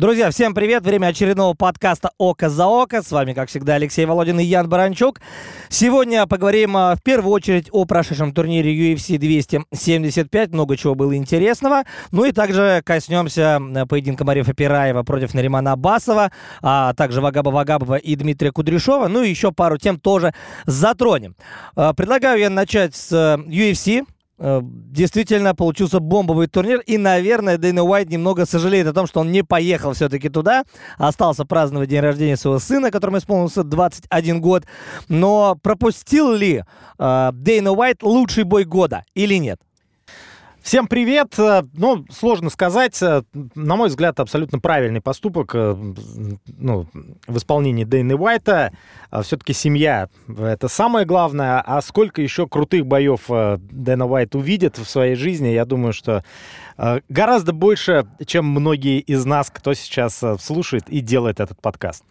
Друзья, всем привет! Время очередного подкаста «Око за око». С вами, как всегда, Алексей Володин и Ян Баранчук. Сегодня поговорим а, в первую очередь о прошедшем турнире UFC 275. Много чего было интересного. Ну и также коснемся поединка Марифа Пираева против Наримана Абасова, а также Вагаба Вагабова и Дмитрия Кудряшова. Ну и еще пару тем тоже затронем. А, предлагаю я начать с UFC. Э, действительно получился бомбовый турнир. И, наверное, Дэйна Уайт немного сожалеет о том, что он не поехал все-таки туда. Остался праздновать день рождения своего сына, которому исполнился 21 год. Но пропустил ли э, Дэйна Уайт лучший бой года или нет? Всем привет! Э, ну, сложно сказать. Э, на мой взгляд, абсолютно правильный поступок э, ну, в исполнении Дэйны Уайта. Все-таки семья — это самое главное. А сколько еще крутых боев Дэна Уайт увидит в своей жизни, я думаю, что гораздо больше, чем многие из нас, кто сейчас слушает и делает этот подкаст.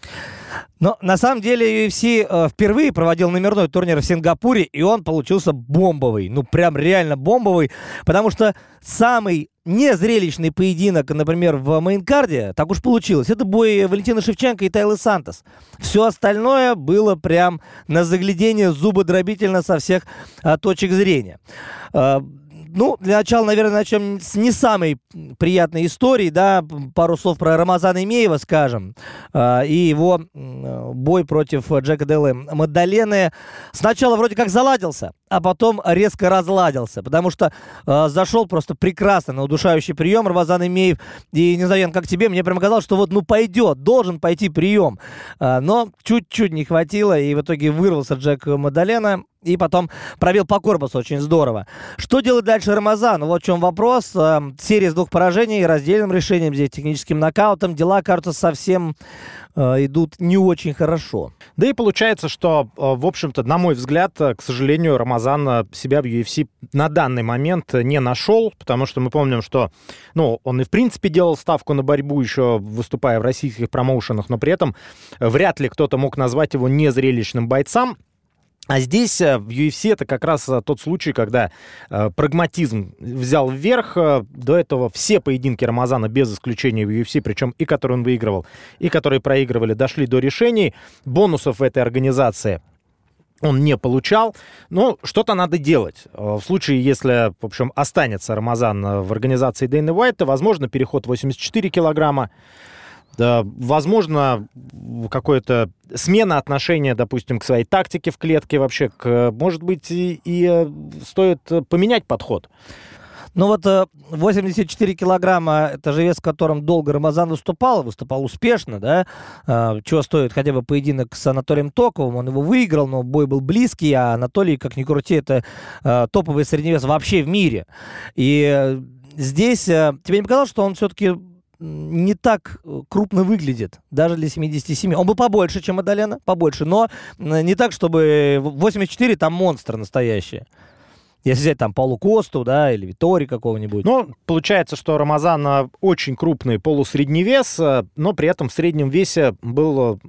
Но на самом деле UFC впервые проводил номерной турнир в Сингапуре, и он получился бомбовый. Ну, прям реально бомбовый, потому что что самый незрелищный поединок, например, в мейнкарде, так уж получилось, это бой Валентина Шевченко и Тайлы Сантос. Все остальное было прям на заглядение зубодробительно со всех а, точек зрения. А, ну, для начала, наверное, начнем с не самой приятной истории, да, пару слов про Рамазана Имеева скажем, э, и его бой против Джека Деллы Мадалены. Сначала вроде как заладился, а потом резко разладился, потому что э, зашел просто прекрасно на удушающий прием Рамазан Имеев, и не знаю, как тебе, мне прямо казалось, что вот, ну, пойдет, должен пойти прием, э, но чуть-чуть не хватило, и в итоге вырвался Джек Мадалена, и потом пробил по корпусу очень здорово. Что делать дальше Рамазан? Вот в чем вопрос. Э, серия из двух поражений, раздельным решением, здесь техническим нокаутом. Дела, кажется, совсем идут не очень хорошо. Да и получается, что, э, в общем-то, на мой взгляд, к сожалению, Рамазан себя в UFC на данный момент не нашел, потому что мы помним, что ну, он и в принципе делал ставку на борьбу, еще выступая в российских промоушенах, но при этом вряд ли кто-то мог назвать его незрелищным бойцом. А здесь э, в UFC это как раз э, тот случай, когда э, прагматизм взял вверх. Э, до этого все поединки Рамазана без исключения в UFC, причем и которые он выигрывал, и которые проигрывали, дошли до решений. Бонусов в этой организации он не получал, но что-то надо делать. В случае, если, в общем, останется Рамазан в организации Дэйна Уайта, возможно, переход 84 килограмма, возможно, какое-то смена отношения, допустим, к своей тактике в клетке вообще, к, может быть, и, и э, стоит поменять подход. Ну вот 84 э, килограмма, это же вес, в котором долго Рамазан выступал, выступал успешно, да, а, чего стоит хотя бы поединок с Анатолием Токовым, он его выиграл, но бой был близкий, а Анатолий, как ни крути, это э, топовый средневес вообще в мире. И здесь тебе не показалось, что он все-таки не так э, крупно выглядит, даже для 77. Он был побольше, чем Адалена, побольше, но не так, чтобы 84 там монстр настоящий. Если взять там Паулу Косту, да, или Витори какого-нибудь. Ну, получается, что Рамазан э, очень крупный полусредний вес, э, но при этом в среднем весе был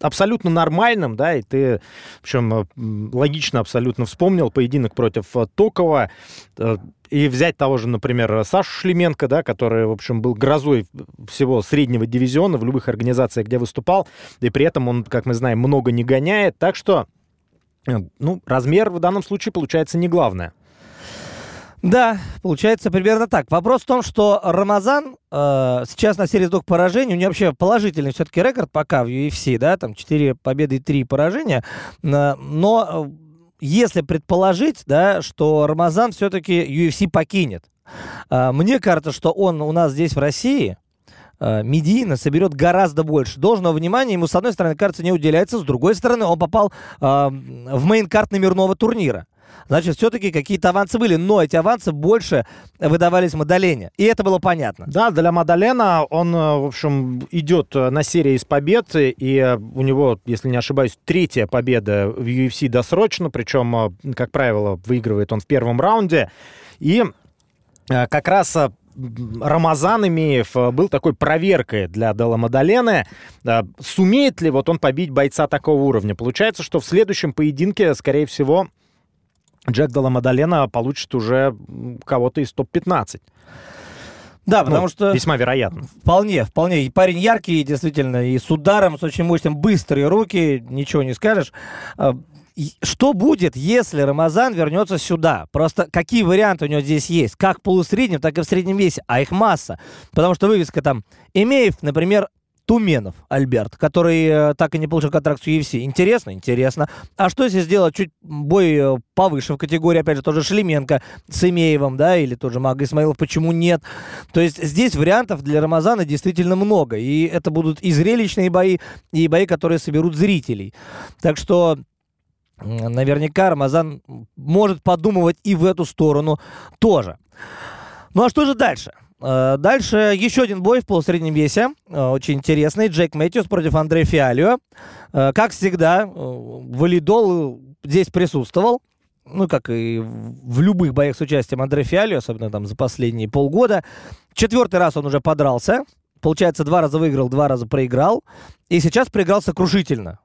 абсолютно нормальным, да, и ты, общем, логично абсолютно вспомнил поединок против Токова, и взять того же, например, Сашу Шлеменко, да, который, в общем, был грозой всего среднего дивизиона в любых организациях, где выступал, и при этом он, как мы знаем, много не гоняет. Так что, ну, размер в данном случае получается не главное. Да, получается примерно так. Вопрос в том, что Рамазан э, сейчас на серии двух поражений, у него вообще положительный все-таки рекорд пока в UFC, да, там 4 победы и 3 поражения, э, но э, если предположить, да, что Рамазан все-таки UFC покинет, а, мне кажется, что он у нас здесь в России медийно соберет гораздо больше. Должного внимания ему, с одной стороны, кажется, не уделяется, с другой стороны, он попал э, в main card номерного турнира значит, все-таки какие-то авансы были. Но эти авансы больше выдавались Мадалене. И это было понятно. Да, для Мадалена он, э, в общем, идет э, на серии из побед. И э, у него, если не ошибаюсь, третья победа в UFC досрочно. Причем, как правило, выигрывает он в первом раунде. И как раз Рамазан Имеев был такой проверкой для Дела Мадалены. Сумеет ли вот он побить бойца такого уровня? Получается, что в следующем поединке, скорее всего, Джек Дала Мадалена получит уже кого-то из топ-15. Да, потому ну, что... Весьма вероятно. Вполне, вполне. И парень яркий, действительно, и с ударом, с очень мощным, быстрые руки, ничего не скажешь. Что будет, если Рамазан вернется сюда? Просто какие варианты у него здесь есть? Как в полусреднем, так и в среднем весе. А их масса. Потому что вывеска там Имеев, например, Туменов Альберт, который э, так и не получил контракт с UFC. Интересно? Интересно. А что если сделать чуть бой э, повыше в категории, опять же, тоже Шлеменко с Имеевым, да, или тот же Мага Исмаилов, почему нет? То есть здесь вариантов для Рамазана действительно много. И это будут и зрелищные бои, и бои, которые соберут зрителей. Так что наверняка Рамазан может подумывать и в эту сторону тоже. Ну а что же дальше? Э, дальше еще один бой в полусреднем весе, э, очень интересный. Джейк Мэтьюс против Андрея Фиалио. Э, как всегда, валидол здесь присутствовал. Ну, как и в любых боях с участием Андрея Фиалио, особенно там за последние полгода. Четвертый раз он уже подрался. Получается, два раза выиграл, два раза проиграл. И сейчас проиграл сокрушительно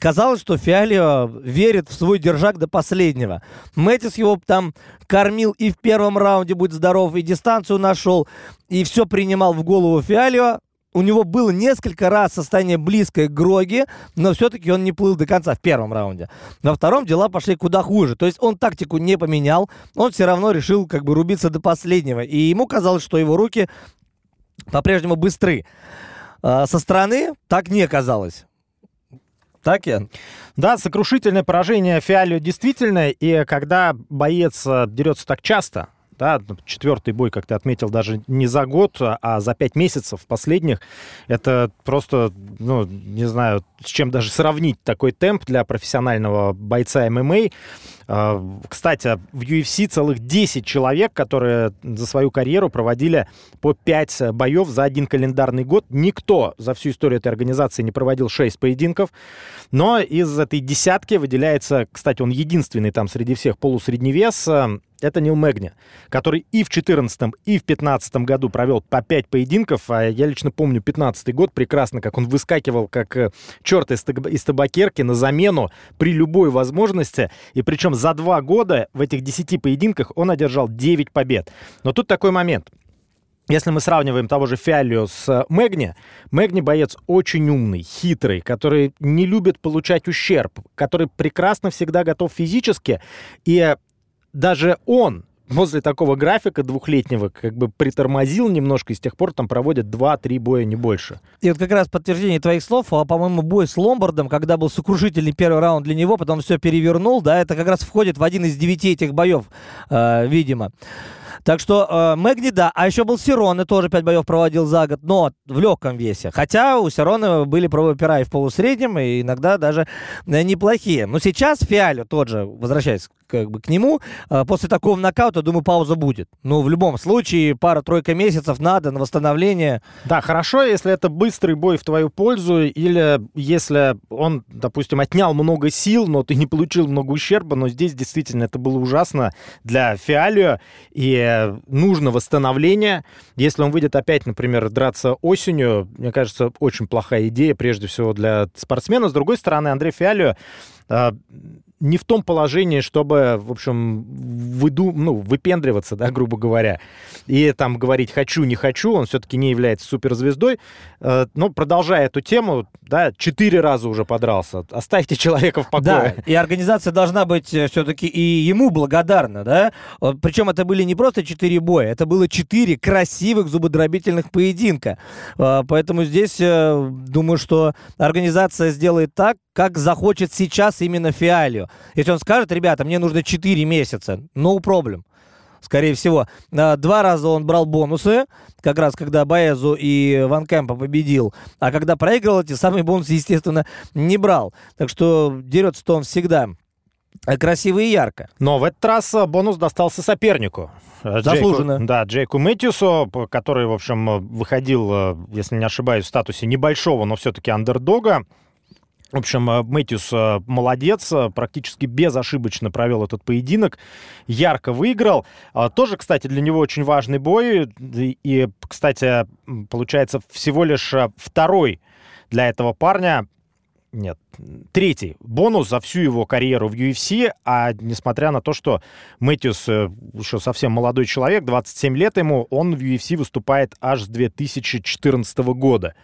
казалось, что Фиалио верит в свой держак до последнего. Мэтис его там кормил и в первом раунде, будь здоров, и дистанцию нашел, и все принимал в голову Фиалио. У него было несколько раз состояние близкое к Гроге, но все-таки он не плыл до конца в первом раунде. Во втором дела пошли куда хуже. То есть он тактику не поменял, он все равно решил как бы рубиться до последнего. И ему казалось, что его руки по-прежнему быстры. А со стороны так не казалось. Так, я? Да, сокрушительное поражение Фиалио действительно, и когда боец э, дерется так часто, да, четвертый бой, как ты отметил, даже не за год, а за пять месяцев последних. Это просто, ну, не знаю, с чем даже сравнить такой темп для профессионального бойца ММА. А, кстати, в UFC целых 10 человек, которые за свою карьеру проводили по 5 боев за один календарный год. Никто за всю историю этой организации не проводил 6 поединков. Но из этой десятки выделяется, кстати, он единственный там среди всех полусредневес, это Нил Мэгни, который и в 2014, и в 2015 году провел по 5 поединков. А я лично помню 15 год прекрасно, как он выскакивал как э, черт из, табакерки на замену при любой возможности. И причем за два года в этих 10 поединках он одержал 9 побед. Но тут такой момент. Если мы сравниваем того же Фиалио с Мэгни, Мэгни боец очень умный, хитрый, который не любит получать ущерб, который прекрасно всегда готов физически. И даже он возле такого графика двухлетнего как бы притормозил немножко, и с тех пор там проводят 2-3 боя, не больше. И вот как раз подтверждение твоих слов, а, по-моему, бой с Ломбардом, когда был сокрушительный первый раунд для него, потом все перевернул, да, это как раз входит в один из девяти этих боев, э, видимо. Так что э, Мэгни, да. А еще был Сироны, тоже 5 боев проводил за год, но в легком весе. Хотя у Сирона были пробы пера и в полусреднем, и иногда даже э, неплохие. Но сейчас Фиалю тот же, возвращаясь как бы к нему, э, после такого нокаута, думаю, пауза будет. Ну, в любом случае, пара-тройка месяцев надо на восстановление. Да, хорошо, если это быстрый бой в твою пользу, или если он, допустим, отнял много сил, но ты не получил много ущерба, но здесь действительно это было ужасно для Фиалио, и нужно восстановление. Если он выйдет опять, например, драться осенью, мне кажется, очень плохая идея, прежде всего для спортсмена. С другой стороны, Андрей Фиалио а, не в том положении, чтобы, в общем, выду, ну, выпендриваться, да, грубо говоря, и там говорить «хочу, не хочу», он все-таки не является суперзвездой. Э, но продолжая эту тему, да, четыре раза уже подрался. Оставьте человека в покое. Да, и организация должна быть э, все-таки и ему благодарна, да. Причем это были не просто четыре боя, это было четыре красивых зубодробительных поединка. Э, поэтому здесь, думаю, что организация сделает так, как захочет сейчас именно Фиалио. Если он скажет, ребята, мне нужно 4 месяца, no problem скорее всего. А, два раза он брал бонусы, как раз когда Баезу и Ван Кэмпа победил. А когда проиграл, эти самые бонусы, естественно, не брал. Так что дерется-то он всегда красиво и ярко. Но в этот раз а, бонус достался сопернику. Заслуженно. Джейку, да, Джейку Мэтьюсу, который, в общем, выходил, если не ошибаюсь, в статусе небольшого, но все-таки андердога. В общем, э, Мэтьюс э, молодец, э, практически безошибочно провел этот поединок, ярко выиграл. А, тоже, кстати, для него очень важный бой. И, кстати, получается, всего лишь второй для этого парня нет, третий бонус за всю его карьеру в UFC, а несмотря на то, что Мэтьюс еще совсем молодой человек, 27 лет ему, он в UFC выступает аж с 2014 года.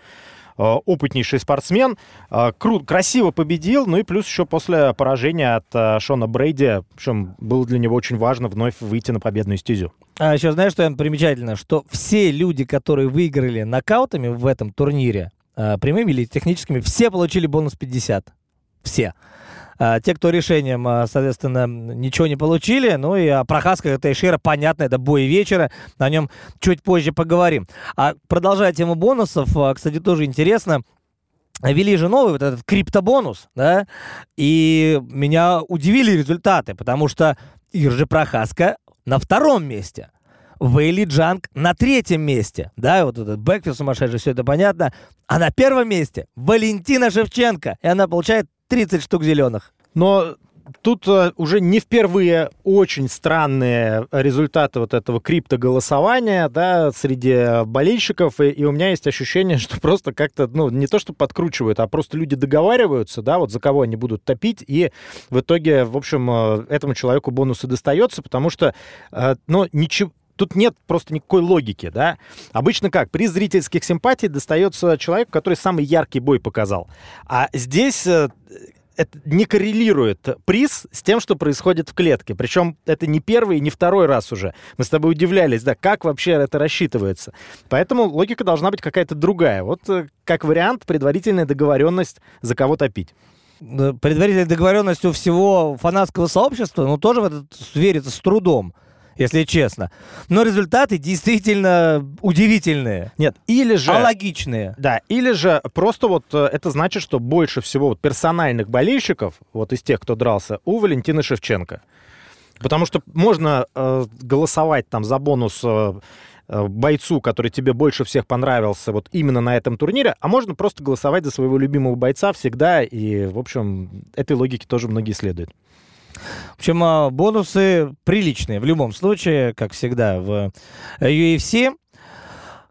Э, опытнейший спортсмен, э, крут, красиво победил, ну и плюс еще после поражения от э, Шона Брейди, в было для него очень важно вновь выйти на победную стезю. А еще знаешь, что примечательно? Что все люди, которые выиграли нокаутами в этом турнире, прямыми или техническими, все получили бонус 50. Все. А, те, кто решением, а, соответственно, ничего не получили. Ну и Прохаска Тейшера, понятно, это бой вечера. О нем чуть позже поговорим. А продолжая тему бонусов, а, кстати, тоже интересно. Ввели же новый вот этот криптобонус, да, и меня удивили результаты, потому что Иржи Прохаска на втором месте. Вейли Джанг на третьем месте. Да, вот этот бэкфи сумасшедший, все это понятно. А на первом месте Валентина Шевченко. И она получает 30 штук зеленых. Но тут э, уже не впервые очень странные результаты вот этого криптоголосования, да, среди болельщиков, и, и у меня есть ощущение, что просто как-то, ну, не то, что подкручивают, а просто люди договариваются, да, вот за кого они будут топить, и в итоге, в общем, э, этому человеку бонусы достается, потому что, э, ну, ничего тут нет просто никакой логики, да. Обычно как? При зрительских симпатий достается человеку, который самый яркий бой показал. А здесь э, это не коррелирует приз с тем, что происходит в клетке. Причем это не первый и не второй раз уже. Мы с тобой удивлялись, да, как вообще это рассчитывается. Поэтому логика должна быть какая-то другая. Вот э, как вариант предварительная договоренность за кого топить предварительная договоренность у всего фанатского сообщества, ну, тоже в это верится с трудом если честно. Но результаты действительно удивительные. Нет, или же... Алогичные. Да, или же просто вот э, это значит, что больше всего вот персональных болельщиков, вот из тех, кто дрался, у Валентины Шевченко. Потому что можно э, голосовать там за бонус э, э, бойцу, который тебе больше всех понравился вот именно на этом турнире, а можно просто голосовать за своего любимого бойца всегда, и, в общем, этой логике тоже многие следуют. В общем, а, бонусы приличные в любом случае, как всегда в UFC.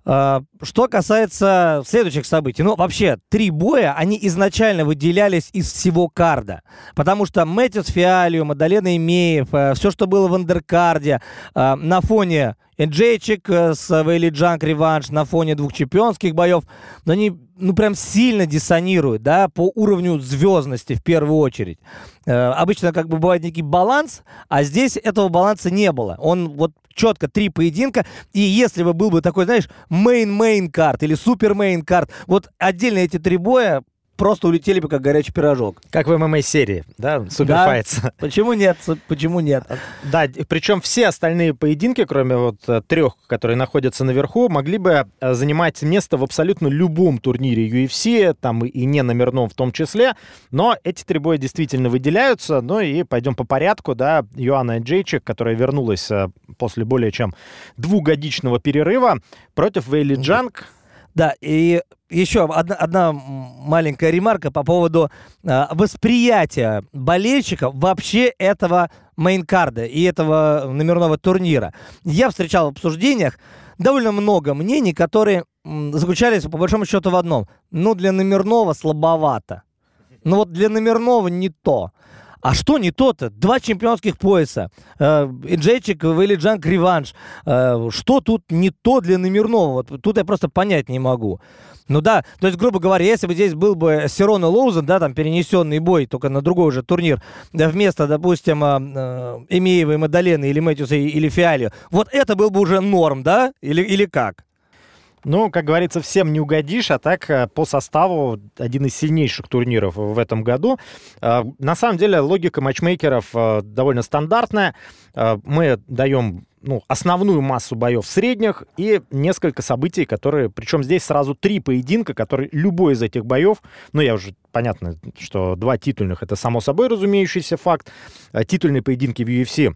А, что касается следующих событий, ну, вообще, три боя, они изначально выделялись из всего карда, потому что Мэтьюс Фиалио, Мадалена Имеев, э, все, что было в андеркарде, э, на фоне Энджейчик э, с Вейли Джанк реванш, на фоне двух чемпионских боев, но они, ну, прям сильно диссонируют, да, по уровню звездности в первую очередь. Обычно как бы бывает некий баланс, а здесь этого баланса не было. Он вот четко три поединка, и если бы был бы такой, знаешь, main-main card или super-main card, вот отдельно эти три боя просто улетели бы как горячий пирожок. Как в ММА-серии, да, Superfights. Да. Почему нет? Почему нет? Да, причем все остальные поединки, кроме вот э, трех, которые находятся наверху, могли бы э, занимать место в абсолютно любом турнире UFC, там и не номерном в том числе, но эти три боя действительно выделяются, ну и пойдем по порядку, да, Йоанна Джейчик, которая вернулась э, после более чем двухгодичного перерыва против Вейли Джанг, да, и еще одна, одна маленькая ремарка по поводу э, восприятия болельщиков вообще этого мейнкарда и этого номерного турнира. Я встречал в обсуждениях довольно много мнений, которые м, заключались по большому счету в одном. Ну, для номерного слабовато. Ну вот для номерного не то. А что не то-то? Два чемпионских пояса. Э, Инджейчик, Вейлиджанг, реванш. Э, что тут не то для номерного? Тут я просто понять не могу. Ну да, то есть, грубо говоря, если бы здесь был бы Сирон и Лоузен, да, там перенесенный бой, только на другой уже турнир, да, вместо, допустим, э, э, Эмеева и Мадалены или Мэтьюса или Фиали, вот это был бы уже норм, да? Или, или как? Ну, как говорится, всем не угодишь, а так э, по составу один из сильнейших турниров в этом году. Э, на самом деле логика матчмейкеров э, довольно стандартная. Мы даем ну, основную массу боев средних и несколько событий, которые, причем здесь сразу три поединка, которые любой из этих боев, ну, я уже, понятно, что два титульных, это само собой разумеющийся факт, титульные поединки в UFC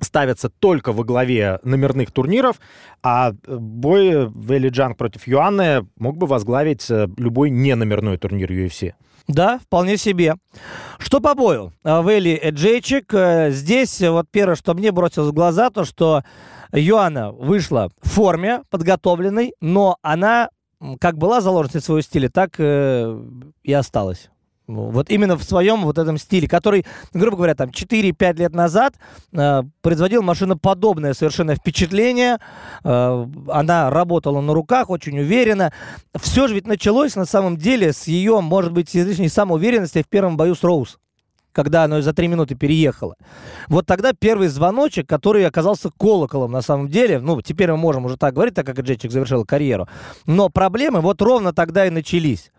ставятся только во главе номерных турниров, а бой Вэлли Джанг против Юанны мог бы возглавить э, любой неномерной турнир UFC. Да, вполне себе. Что по бою? А, Вэлли Эджейчик. Э, здесь вот первое, что мне бросилось в глаза, то, что Юана вышла в форме подготовленной, но она как была заложницей своего стиля, так э, и осталась Вот именно в своем вот этом стиле, который, грубо говоря, там 4-5 лет назад э, производил машиноподобное совершенно впечатление. Э, она работала на руках очень уверенно. Все же ведь началось на самом деле с ее, может быть, излишней самоуверенности в первом бою с Роуз когда оно за три минуты переехало. Вот тогда первый звоночек, который оказался колоколом на самом деле, ну, теперь мы можем уже так говорить, так как Джетчик завершил карьеру, но проблемы вот ровно тогда и начались.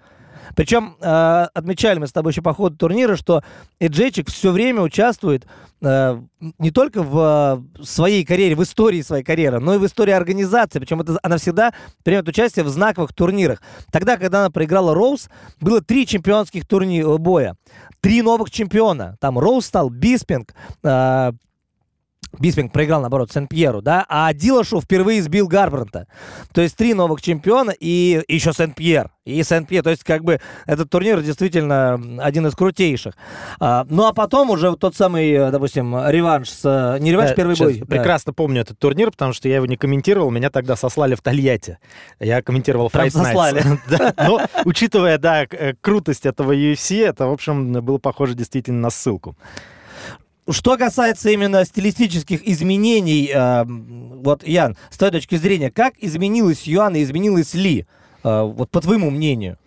Причем э, отмечали мы с тобой еще по ходу турнира, что Эджейчик все время участвует э, не только в э, своей карьере, в истории своей карьеры, но и в истории организации. Причем это, она всегда принимает участие в знаковых турнирах. Тогда, когда она проиграла Роуз, было три чемпионских турни э, боя. Три новых чемпиона. Там Роуз стал, Биспинг, э, Биспинг проиграл, наоборот, Сен-Пьеру, да, а Дилашу впервые сбил Гарбранта. То есть три новых чемпиона и еще Сен-Пьер. И Сен-Пьер, то есть как бы этот турнир действительно один из крутейших. А, ну а потом уже тот самый, допустим, реванш с... Не реванш, да, первый бой. Прекрасно да. помню этот турнир, потому что я его не комментировал, меня тогда сослали в Тольятти. Я комментировал Fight сослали. Но учитывая, да, крутость этого UFC, это, в общем, было похоже действительно на ссылку. Что касается именно стилистических изменений, э, вот, Ян, с твоей точки зрения, как изменилась Юан и изменилась Ли, э, вот по твоему мнению?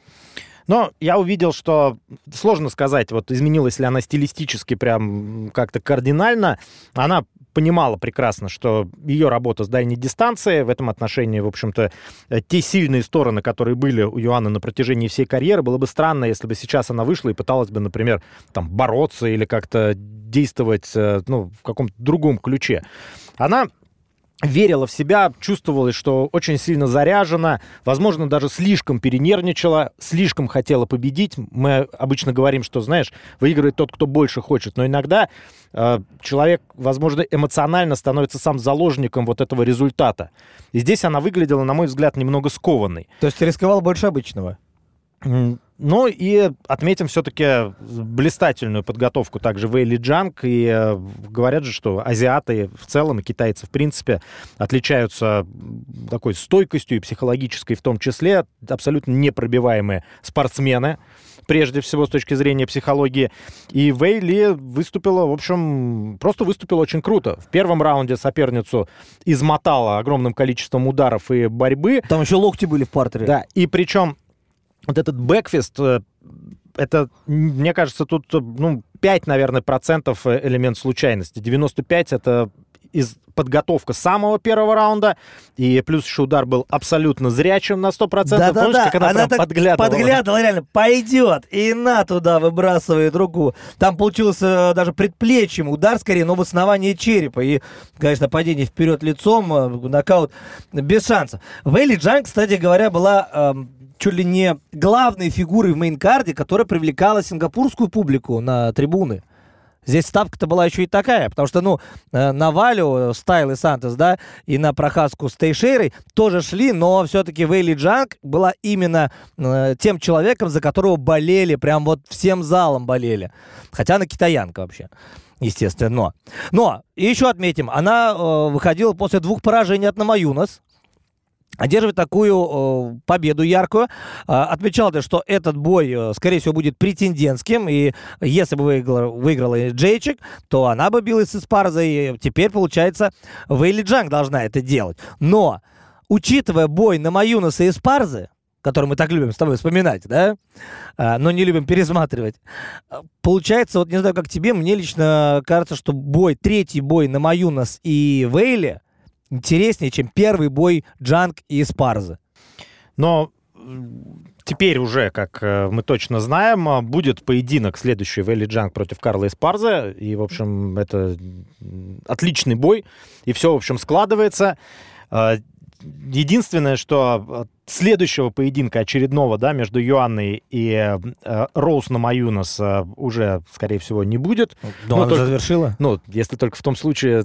Но я увидел, что сложно сказать, вот изменилась ли она стилистически прям как-то кардинально. Она понимала прекрасно, что ее работа с дальней дистанции в этом отношении, в общем-то, э, те сильные стороны, которые были у Юаны на протяжении всей карьеры, было бы странно, если бы сейчас она вышла и пыталась бы, например, там, бороться или как-то действовать э, ну, в каком-то другом ключе. Она верила в себя, чувствовала, что очень сильно заряжена, возможно, даже слишком перенервничала, слишком хотела победить. Мы обычно говорим, что, знаешь, выигрывает тот, кто больше хочет, но иногда э, человек, возможно, эмоционально становится сам заложником вот этого результата. И здесь она выглядела, на мой взгляд, немного скованной. То есть рисковала больше обычного? Ну и отметим все-таки блистательную подготовку также Вейли Джанг. И э, говорят же, что азиаты в целом и китайцы в принципе отличаются такой стойкостью и психологической в том числе. Абсолютно непробиваемые спортсмены прежде всего с точки зрения психологии. И Вейли выступила, в общем, просто выступила очень круто. В первом раунде соперницу измотала огромным количеством ударов и борьбы. Там еще локти были в партере. Да, и причем вот этот бэкфист, э, это, мне кажется, тут, ну, 5, наверное, процентов э, элемент случайности. 95 это из подготовка самого первого раунда, и плюс еще удар был абсолютно зрячим на 100%. Да, да, да. Как она, она так подглядывала. подглядывала, реально, пойдет, и на туда выбрасывает руку. Там получился даже предплечьем удар, скорее, но в основании черепа. И, конечно, падение вперед лицом, э, нокаут без шансов. Вейли Джан, кстати говоря, была эм, чуть ли не главной фигурой в main card е, которая привлекала сингапурскую публику на трибуны. Здесь ставка-то была еще и такая, потому что, ну, э, на Валю с Тайлой Сантос, да, и на Прохазку с Тейшейрой тоже шли, но все-таки Вейли Джанг была именно э, тем человеком, за которого болели, прям вот всем залом болели. Хотя она китаянка вообще естественно. Но, и еще отметим, она э, выходила после двух поражений от Намаюнас, одерживает такую э, победу яркую. Э, отмечал ты, что этот бой, э, скорее всего, будет претендентским, и если бы выиграла, выиграла Джейчик, то она бы билась с Эспарзой, и теперь, получается, Вейли Джанг должна это делать. Но, учитывая бой на Маюнаса и Эспарзы, который мы так любим с тобой вспоминать, да, а, но не любим пересматривать. Получается, вот не знаю, как тебе, мне лично кажется, что бой, третий бой на Маюнас и Вейли интереснее, чем первый бой Джанг и Спарза. Но теперь уже, как э, мы точно знаем, э, будет поединок следующий Вэлли Джанг против Карла Эспарза. И, в общем, это отличный бой. И все, в общем, складывается. Единственное, что следующего поединка очередного, да, между Юанной и э, Роуз на Маюнас э, уже, скорее всего, не будет. Но ну, она только, завершила? Ну, если только в том случае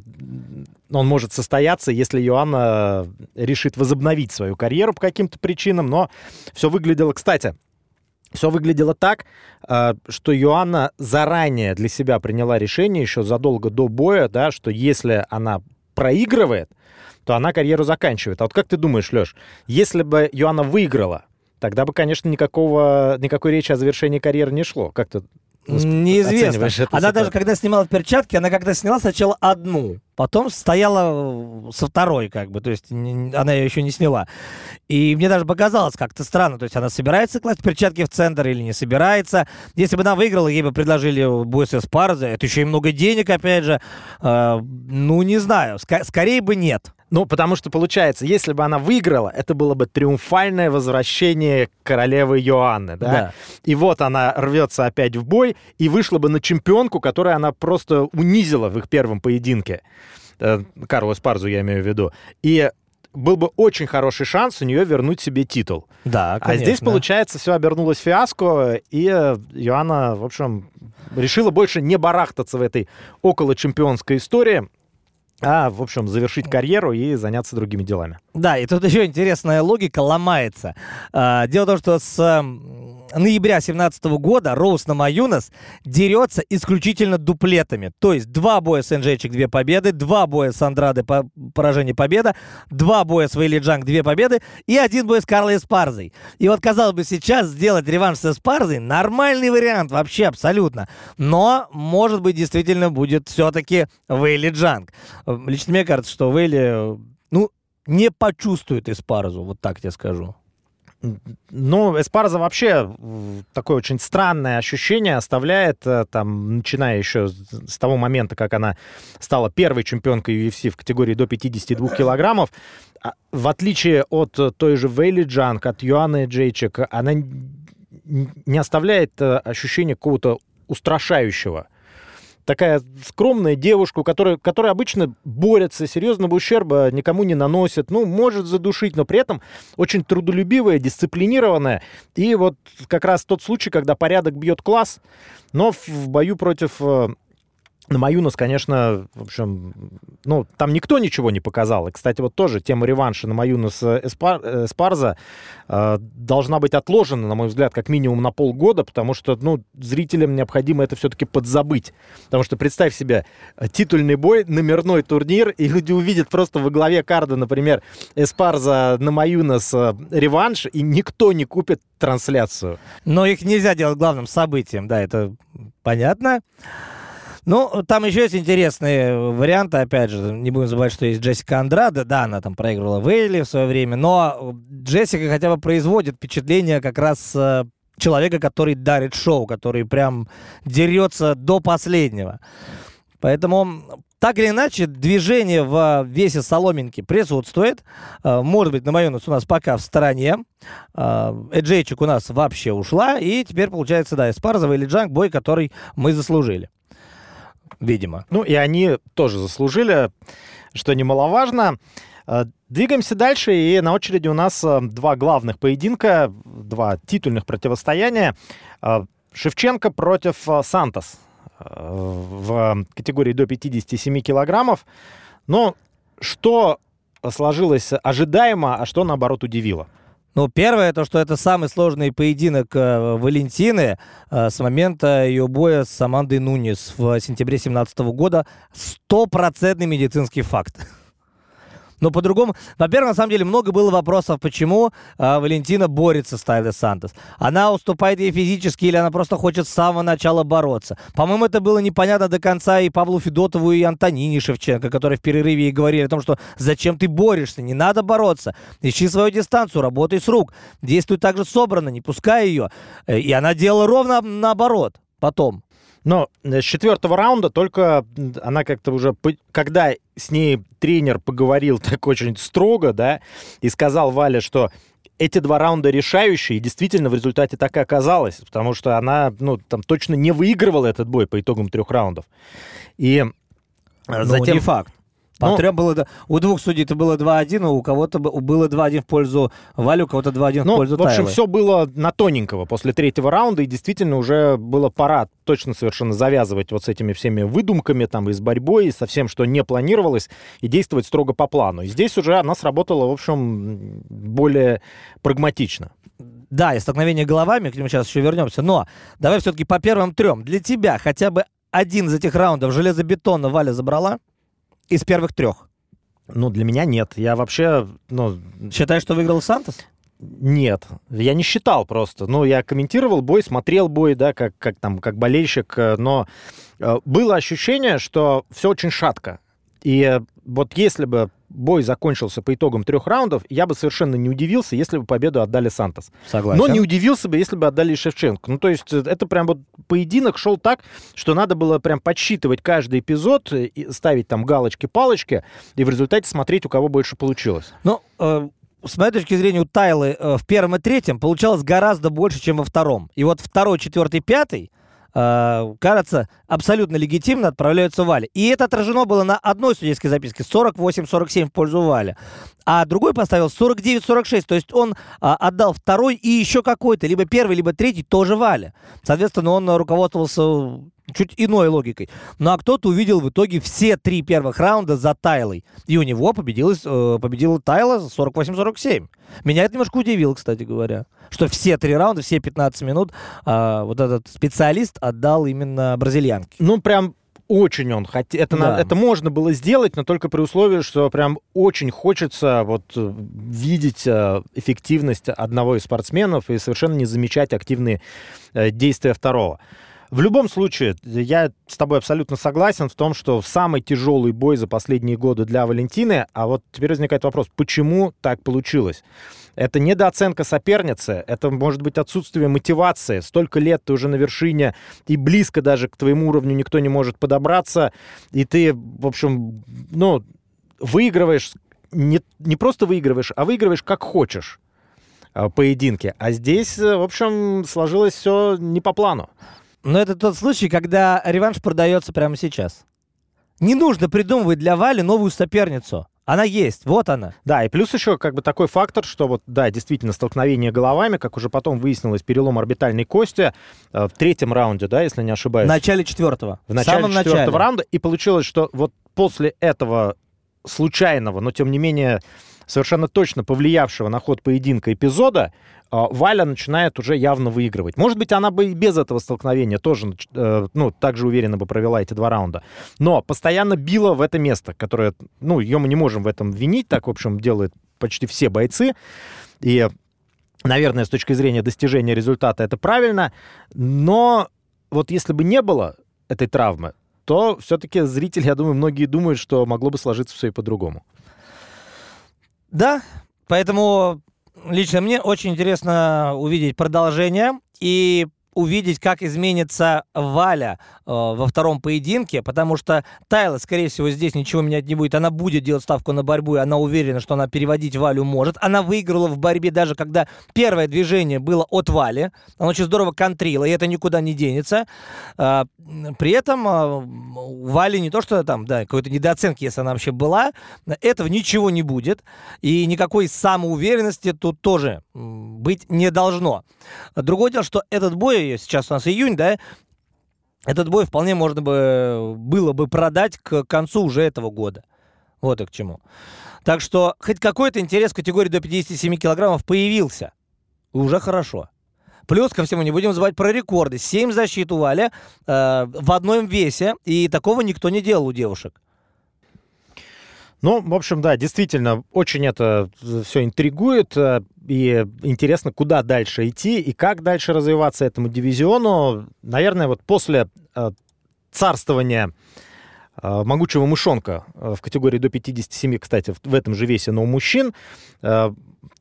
он может состояться, если Юанна решит возобновить свою карьеру по каким-то причинам, но все выглядело, кстати, все выглядело так, э, что Йоанна заранее для себя приняла решение еще задолго до боя, да, что если она проигрывает, то она карьеру заканчивает. А вот как ты думаешь, Леш, если бы Йоанна выиграла, тогда бы, конечно, никакого, никакой речи о завершении карьеры не шло. Как-то Неизвестно. Она даже, когда снимала перчатки, она когда сняла сначала одну, потом стояла со второй, как бы, то есть она ее еще не сняла. И мне даже показалось как-то странно, то есть она собирается класть перчатки в центр или не собирается. Если бы она выиграла, ей бы предложили бой с Эспарзе, это еще и много денег, опять же. Э, ну, не знаю, ск- скорее бы нет. Ну, потому что, получается, если бы она выиграла, это было бы триумфальное возвращение королевы Йоанны, да? да. И вот она рвется опять в бой и вышла бы на чемпионку, которую она просто унизила в их первом поединке. Э, Карлос Парзу я имею в виду. И был бы очень хороший шанс у нее вернуть себе титул. Да, конечно. А здесь, получается, все обернулось фиаско, и Йоанна, в общем, решила больше не барахтаться в этой около чемпионской истории, а, в общем, завершить карьеру и заняться другими делами. Да, и тут еще интересная логика ломается. А, дело в том, что с ноября 2017 года Роуз Намаюнас дерется исключительно дуплетами. То есть два боя с Энджейчик, две победы, два боя с Андрады, по поражение, победа, два боя с Вейли Джанг, две победы и один бой с Карлой Эспарзой. И вот, казалось бы, сейчас сделать реванш с Эспарзой нормальный вариант, вообще абсолютно. Но, может быть, действительно будет все-таки Вейли Джанг. Лично мне кажется, что Вейли, ну, не почувствует Эспарзу, вот так тебе скажу. Ну, Эспарза вообще такое очень странное ощущение оставляет, э, там, начиная еще с того момента, как она стала первой чемпионкой UFC в категории до 52 килограммов. А, в отличие от той же Вейли Джанг, от Юаны Джейчик, она не оставляет э, ощущения какого-то устрашающего такая скромная девушка, которая, которая обычно борется, серьезного ущерба никому не наносит, ну, может задушить, но при этом очень трудолюбивая, дисциплинированная. И вот как раз тот случай, когда порядок бьет класс, но в бою против э, на Маюнас, конечно, в общем, ну, там никто ничего не показал. И, кстати, вот тоже тема реванша на Маюнас Эспар, Эспарза э, должна быть отложена, на мой взгляд, как минимум на полгода, потому что, ну, зрителям необходимо это все-таки подзабыть. Потому что представь себе титульный бой, номерной турнир, и люди увидят просто во главе карда, например, Эспарза на Маюнас э, реванш, и никто не купит трансляцию. Но их нельзя делать главным событием, да, это понятно. Ну, там еще есть интересные варианты, опять же, не будем забывать, что есть Джессика Андрада, да, она там проигрывала Вейли в свое время, но Джессика хотя бы производит впечатление как раз э, человека, который дарит шоу, который прям дерется до последнего. Поэтому так или иначе, движение в весе соломинки присутствует. Э, может быть, на майонез у нас пока в стороне. Э, Эджейчик у нас вообще ушла. И теперь, получается, да, Эспарзова или Джанг, бой, который мы заслужили видимо. Ну и они тоже заслужили, что немаловажно. Э, двигаемся дальше, и на очереди у нас э, два главных поединка, два титульных противостояния. Э, Шевченко против Сантос в категории до 57 килограммов. Но что сложилось ожидаемо, а что, наоборот, удивило? Ну, первое, то, что это самый сложный поединок э, Валентины э, с момента ее боя с Амандой Нунис в сентябре 2017 года. Стопроцентный медицинский факт. Но по-другому... Во-первых, на самом деле, много было вопросов, почему э, Валентина борется с Тайле Сантос. Она уступает ей физически или она просто хочет с самого начала бороться. По-моему, это было непонятно до конца и Павлу Федотову, и Антонине Шевченко, которые в перерыве ей говорили о том, что зачем ты борешься, не надо бороться. Ищи свою дистанцию, работай с рук. Действуй так же собрано, не пускай ее. Э, и она делала ровно наоборот потом. Но с четвертого раунда только она как-то уже, когда с ней тренер поговорил так очень строго, да, и сказал Вале, что эти два раунда решающие, и действительно в результате так и оказалось, потому что она, ну, там точно не выигрывала этот бой по итогам трех раундов. И ну, затем... не факт. По ну, трем было... У двух судей это было 2-1, у кого-то было 2-1 в пользу Валю, у кого-то 2-1 ну, в пользу в общем, Тайлы. все было на тоненького после третьего раунда, и действительно уже было пора точно совершенно завязывать вот с этими всеми выдумками, там, и с борьбой, и со всем, что не планировалось, и действовать строго по плану. И здесь уже она сработала, в общем, более прагматично. Да, и столкновение головами, к нему сейчас еще вернемся, но давай все-таки по первым трем. Для тебя хотя бы один из этих раундов железобетонно Валя забрала? Из первых трех? Ну, для меня нет. Я вообще, ну... Считаешь, что выиграл Сантос? Нет, я не считал просто. Ну, я комментировал бой, смотрел бой, да, как, как там, как болельщик, э, но э, было ощущение, что все очень шатко. И э, вот если бы бой закончился по итогам трех раундов, я бы совершенно не удивился, если бы победу отдали Сантос. Согласен. Но не удивился бы, если бы отдали Шевченко. Ну, то есть это прям вот поединок шел так, что надо было прям подсчитывать каждый эпизод, и ставить там галочки-палочки, и в результате смотреть, у кого больше получилось. Ну, э, с моей точки зрения, у Тайлы э, в первом и третьем получалось гораздо больше, чем во втором. И вот второй, четвертый, пятый, э, кажется, абсолютно легитимно отправляются Вали. И это отражено было на одной судейской записке 48-47 в пользу Вали. А другой поставил 49-46. То есть он а, отдал второй и еще какой-то, либо первый, либо третий, тоже Вали. Соответственно, он руководствовался чуть иной логикой. Ну а кто-то увидел в итоге все три первых раунда за Тайлой. И у него победила, э, победила Тайла 48-47. Меня это немножко удивило, кстати говоря. Что все три раунда, все 15 минут э, вот этот специалист отдал именно бразильянке. Ну, прям очень он хотел. Это, да. на, это можно было сделать, но только при условии, что прям очень хочется вот э, видеть э, эффективность одного из спортсменов и совершенно не замечать активные э, действия второго. В любом случае, я с тобой абсолютно согласен в том, что самый тяжелый бой за последние годы для Валентины. А вот теперь возникает вопрос, почему так получилось? Это недооценка соперницы, это может быть отсутствие мотивации. Столько лет ты уже на вершине, и близко даже к твоему уровню никто не может подобраться, и ты, в общем, ну, выигрываешь, не, не просто выигрываешь, а выигрываешь как хочешь э, поединки. А здесь, э, в общем, сложилось все не по плану. Но это тот случай, когда реванш продается прямо сейчас. Не нужно придумывать для Вали новую соперницу. Она есть, вот она. Да, и плюс еще как бы такой фактор, что вот, да, действительно, столкновение головами, как уже потом выяснилось, перелом орбитальной кости э, в третьем раунде, да, если не ошибаюсь. В начале четвертого. В начале в четвертого начале. раунда. И получилось, что вот после этого случайного, но тем не менее совершенно точно повлиявшего на ход поединка эпизода, а, Валя начинает уже явно выигрывать. Может быть, она бы и без этого столкновения тоже, э, ну, так же уверенно бы провела эти два раунда. Но постоянно била в это место, которое, ну, ее мы не можем в этом винить, так, в общем, делают почти все бойцы. И, наверное, с точки зрения достижения результата это правильно. Но вот если бы не было этой травмы, то все-таки зрители, я думаю, многие думают, что могло бы сложиться все и по-другому. Да, поэтому лично мне очень интересно увидеть продолжение и увидеть, как изменится Валя э, во втором поединке, потому что Тайла, скорее всего, здесь ничего менять не будет. Она будет делать ставку на борьбу, и она уверена, что она переводить Валю может. Она выиграла в борьбе даже когда первое движение было от Вали. Она очень здорово контрила, и это никуда не денется. Э, при этом э, у Вали не то, что там, да, какой-то недооценки, если она вообще была, этого ничего не будет. И никакой самоуверенности тут тоже быть не должно. Другое дело, что этот бой, сейчас у нас июнь, да, этот бой вполне можно бы, было бы продать к концу уже этого года. Вот и к чему. Так что хоть какой-то интерес к категории до 57 килограммов появился. Уже хорошо. Плюс ко всему не будем забывать про рекорды. 7 защит у Валя э, в одном весе. И такого никто не делал у девушек. Ну, в общем, да, действительно, очень это все интригует. Э, и интересно, куда дальше идти и как дальше развиваться этому дивизиону. Наверное, вот после э, царствования э, могучего мышонка в категории до 57, кстати, в этом же весе, но у мужчин,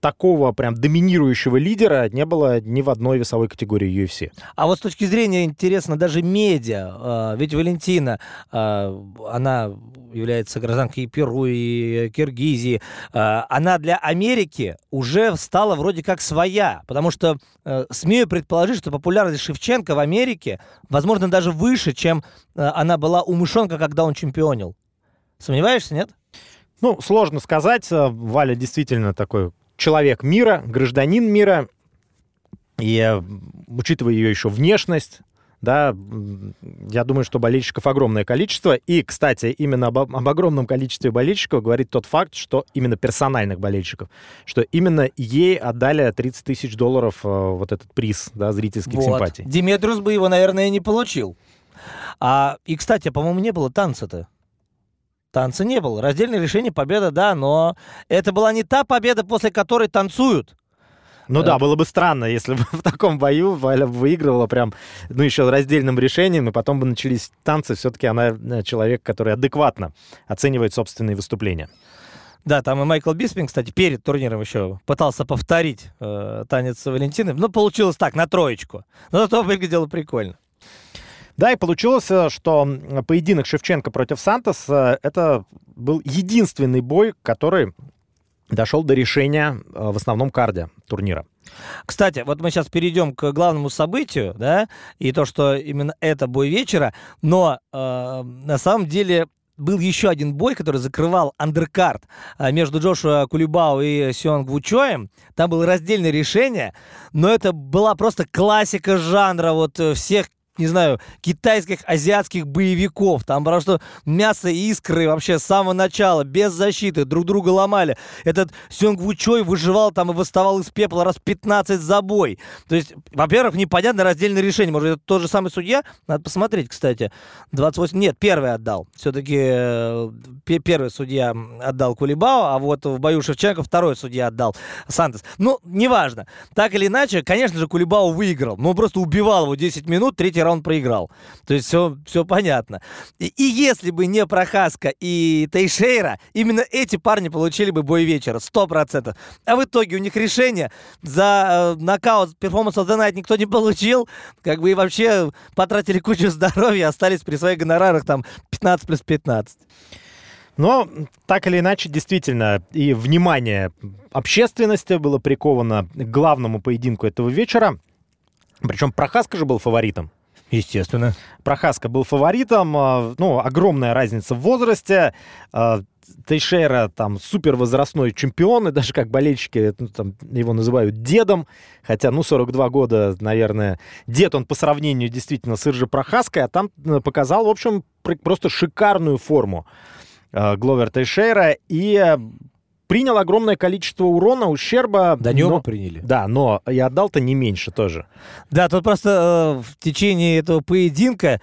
такого прям доминирующего лидера не было ни в одной весовой категории UFC. А вот с точки зрения, интересно, даже медиа, ведь Валентина, она является гражданкой Перу и Киргизии, э, она для Америки уже стала вроде как своя, потому что э, смею предположить, что популярность Шевченко в Америке, возможно, даже выше, чем э, она была у Мышонка, когда он чемпионил. Сомневаешься, нет? Ну, сложно сказать. Валя действительно такой человек мира, гражданин мира. И учитывая ее еще внешность, да, я думаю, что болельщиков огромное количество. И, кстати, именно об, об огромном количестве болельщиков говорит тот факт, что именно персональных болельщиков, что именно ей отдали 30 тысяч долларов э, вот этот приз, да, зрительских вот. симпатий. Диметрус бы его, наверное, не получил. А, и, кстати, по-моему, не было танца-то. Танца не было. Раздельное решение, победа, да, но это была не та победа, после которой танцуют. Ну да, было бы странно, если бы в таком бою Валя выигрывала прям, ну еще раздельным решением, и потом бы начались танцы. Все-таки она э, человек, который адекватно оценивает собственные выступления. Да, там и Майкл Биспинг, кстати, перед турниром еще пытался повторить э, танец Валентины. Но получилось так, на троечку. Но зато выглядело прикольно. Да, и получилось, э, что поединок Шевченко против Сантос э, это был единственный бой, который дошел до решения э, в основном карде турнира. Кстати, вот мы сейчас перейдем к главному событию, да, и то, что именно это бой вечера, но э, на самом деле был еще один бой, который закрывал андеркарт между Джошуа Кулибао и Сионг Вучоем. Там было раздельное решение, но это была просто классика жанра вот всех не знаю, китайских, азиатских боевиков. Там просто мясо и искры вообще с самого начала, без защиты, друг друга ломали. Этот Сёнг Вучой выживал там и восставал из пепла раз 15 за бой. То есть, во-первых, непонятное раздельное решение. Может, это тот же самый судья? Надо посмотреть, кстати. 28... Нет, первый отдал. Все-таки э, первый судья отдал Кулибао, а вот в бою Шевченко второй судья отдал Сантос. Ну, неважно. Так или иначе, конечно же, Кулибао выиграл. Ну, просто убивал его 10 минут, третий раунд проиграл. То есть все, все понятно. И, и если бы не Прохаска и Тейшейра, именно эти парни получили бы бой вечера, 100%. А в итоге у них решение за э, нокаут перформанс of the night никто не получил, как бы и вообще потратили кучу здоровья, остались при своих гонорарах там 15 плюс 15. Но так или иначе, действительно, и внимание общественности было приковано к главному поединку этого вечера. Причем Прохаска же был фаворитом. Естественно. Прохаска был фаворитом. А, ну, огромная разница в возрасте. А, Тейшера там супер возрастной чемпион, и даже как болельщики ну, там, его называют дедом, хотя, ну, 42 года, наверное, дед он по сравнению действительно с Иржи Прохаской, а там э, показал, в общем, просто шикарную форму э, Гловер Тейшера, и принял огромное количество урона, ущерба. Да не но... приняли. Да, но и отдал-то не меньше тоже. Да, тут просто э, в течение этого поединка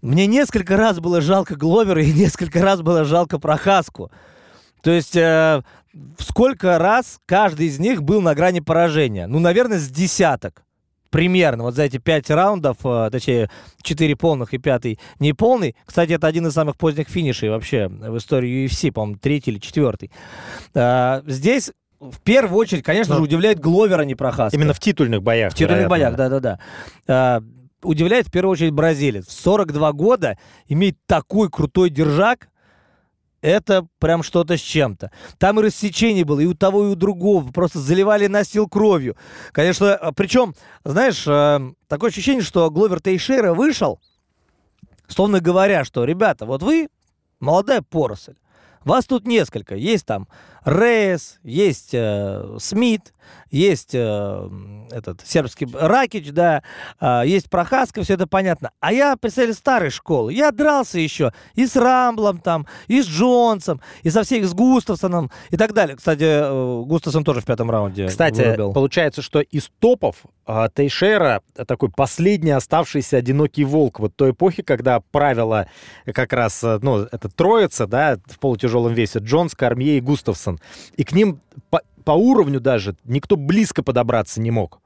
мне несколько раз было жалко Гловера и несколько раз было жалко Прохаску. То есть э, сколько раз каждый из них был на грани поражения? Ну, наверное, с десяток примерно вот за эти пять раундов, э, точнее, четыре полных и пятый неполный. Кстати, это один из самых поздних финишей вообще в истории UFC, по-моему, третий или четвертый. А, здесь в первую очередь, конечно Но... же, удивляет Гловера, не Прохаска. Именно в титульных боях. В титульных боях, да-да-да. А, удивляет в первую очередь бразилец. В 42 года иметь такой крутой держак, это прям что-то с чем-то. Там и рассечение было, и у того, и у другого. Просто заливали настил кровью. Конечно, а, причем, знаешь, э, такое ощущение, что Гловер Тейшера вышел, словно говоря, что, ребята, вот вы молодая поросль, вас тут несколько. Есть там Рейс, есть э, Смит, есть э, этот сербский Ракич, да, э, есть Прохаска, все это понятно. А я представитель старой школы. Я дрался еще и с Рамблом там, и с Джонсом, и со всех с Густавсоном и так далее. Кстати, э, Густавсон тоже в пятом раунде Кстати, вырубил. получается, что из топов э, Тейшера такой последний оставшийся одинокий волк вот той эпохи, когда правила как раз, э, ну, это троица, да, в полутяжелом весе, Джонс, Кармье и Густавсон. И к ним по, по уровню даже никто близко подобраться не мог.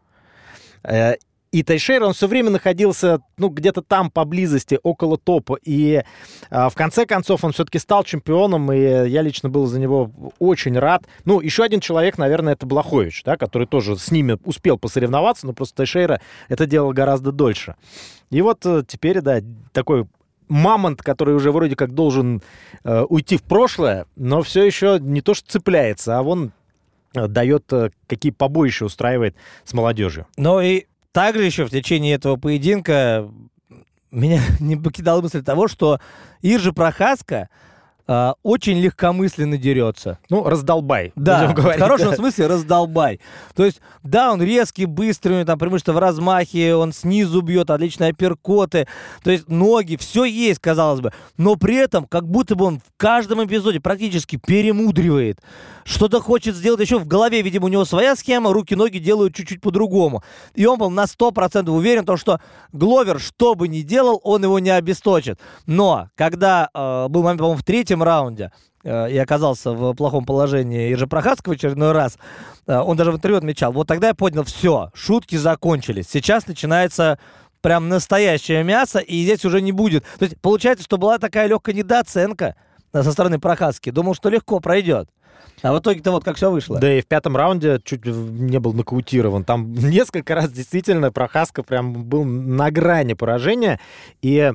Э, и Тайшейр, он все время находился, ну, где-то там поблизости, около топа. И а, в конце концов он все-таки стал чемпионом, и я лично был за него очень рад. Ну, еще один человек, наверное, это Блахович, да, который тоже с ними успел посоревноваться, но просто Тайшейра это делал гораздо дольше. И вот э, теперь, да, такой мамонт, который уже вроде как должен э, уйти в прошлое, но все еще не то что цепляется, а он э, дает э, какие побоища устраивает с молодежью. Ну и также еще в течение этого поединка меня не покидала мысль того, что Иржи Прохаска э, очень легкомысленно дерется. Ну, раздолбай. Да, в хорошем смысле раздолбай. То есть, да, он резкий, быстрый, у него там преимущество в размахе, он снизу бьет, отличные апперкоты, то есть ноги, все есть, казалось бы. Но при этом, как будто бы он в каждом эпизоде практически перемудривает. Что-то хочет сделать еще в голове, видимо, у него своя схема, руки-ноги делают чуть-чуть по-другому. И он был на 100% уверен, то, что Гловер, что бы ни делал, он его не обесточит. Но, когда э, был момент, по-моему, в третьем третьем раунде э, и оказался в плохом положении Ежи Прохадского в очередной раз, э, он даже в интервью отмечал, вот тогда я понял, все, шутки закончились. Сейчас начинается прям настоящее мясо, и здесь уже не будет. То есть получается, что была такая легкая недооценка э, со стороны Прохадски. Думал, что легко пройдет. А в итоге-то вот как все вышло. Да и в пятом раунде чуть не был нокаутирован. Там несколько раз действительно Прохаска прям был на грани поражения. И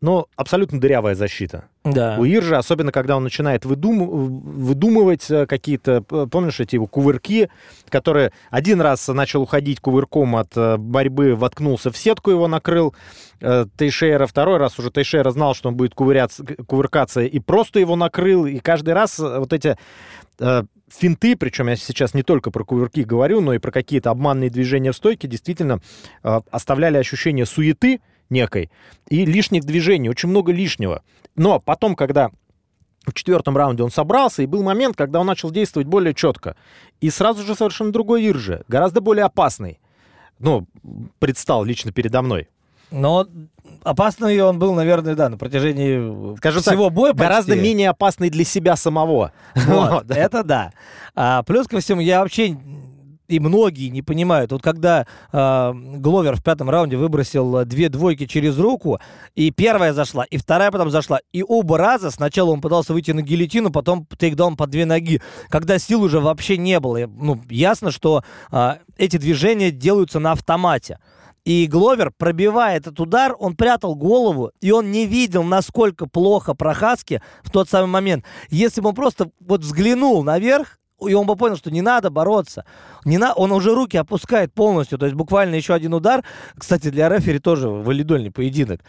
ну, абсолютно дырявая защита. Да. У Иржи, особенно когда он начинает выдум... выдумывать э, какие-то, помнишь, эти его кувырки, которые один раз начал уходить кувырком от э, борьбы, воткнулся в сетку, его накрыл э, Тейшейра, второй раз уже Тейшейра знал, что он будет кувыряться, кувыркаться, и просто его накрыл, и каждый раз вот эти финты, причем я сейчас не только про кувырки говорю, но и про какие-то обманные движения в стойке, действительно оставляли ощущение суеты, некой, и лишних движений, очень много лишнего. Но потом, когда в четвертом раунде он собрался, и был момент, когда он начал действовать более четко. И сразу же совершенно другой Иржи, гораздо более опасный. Ну, предстал лично передо мной. Но опасный он был, наверное, да, на протяжении Скажем всего так, боя почти. Гораздо менее опасный для себя самого. Вот, это да. А, плюс ко всему, я вообще и многие не понимают. Вот когда э, Гловер в пятом раунде выбросил две двойки через руку, и первая зашла, и вторая потом зашла, и оба раза сначала он пытался выйти на гильотину, потом тейкдаун по две ноги, когда сил уже вообще не было. Ну, ясно, что э, эти движения делаются на автомате. И Гловер, пробивая этот удар, он прятал голову, и он не видел, насколько плохо Прохаски в тот самый момент. Если бы он просто вот взглянул наверх, и он понял, что не надо бороться. Не на... Он уже руки опускает полностью. То есть буквально еще один удар. Кстати, для рефери тоже валидольный поединок.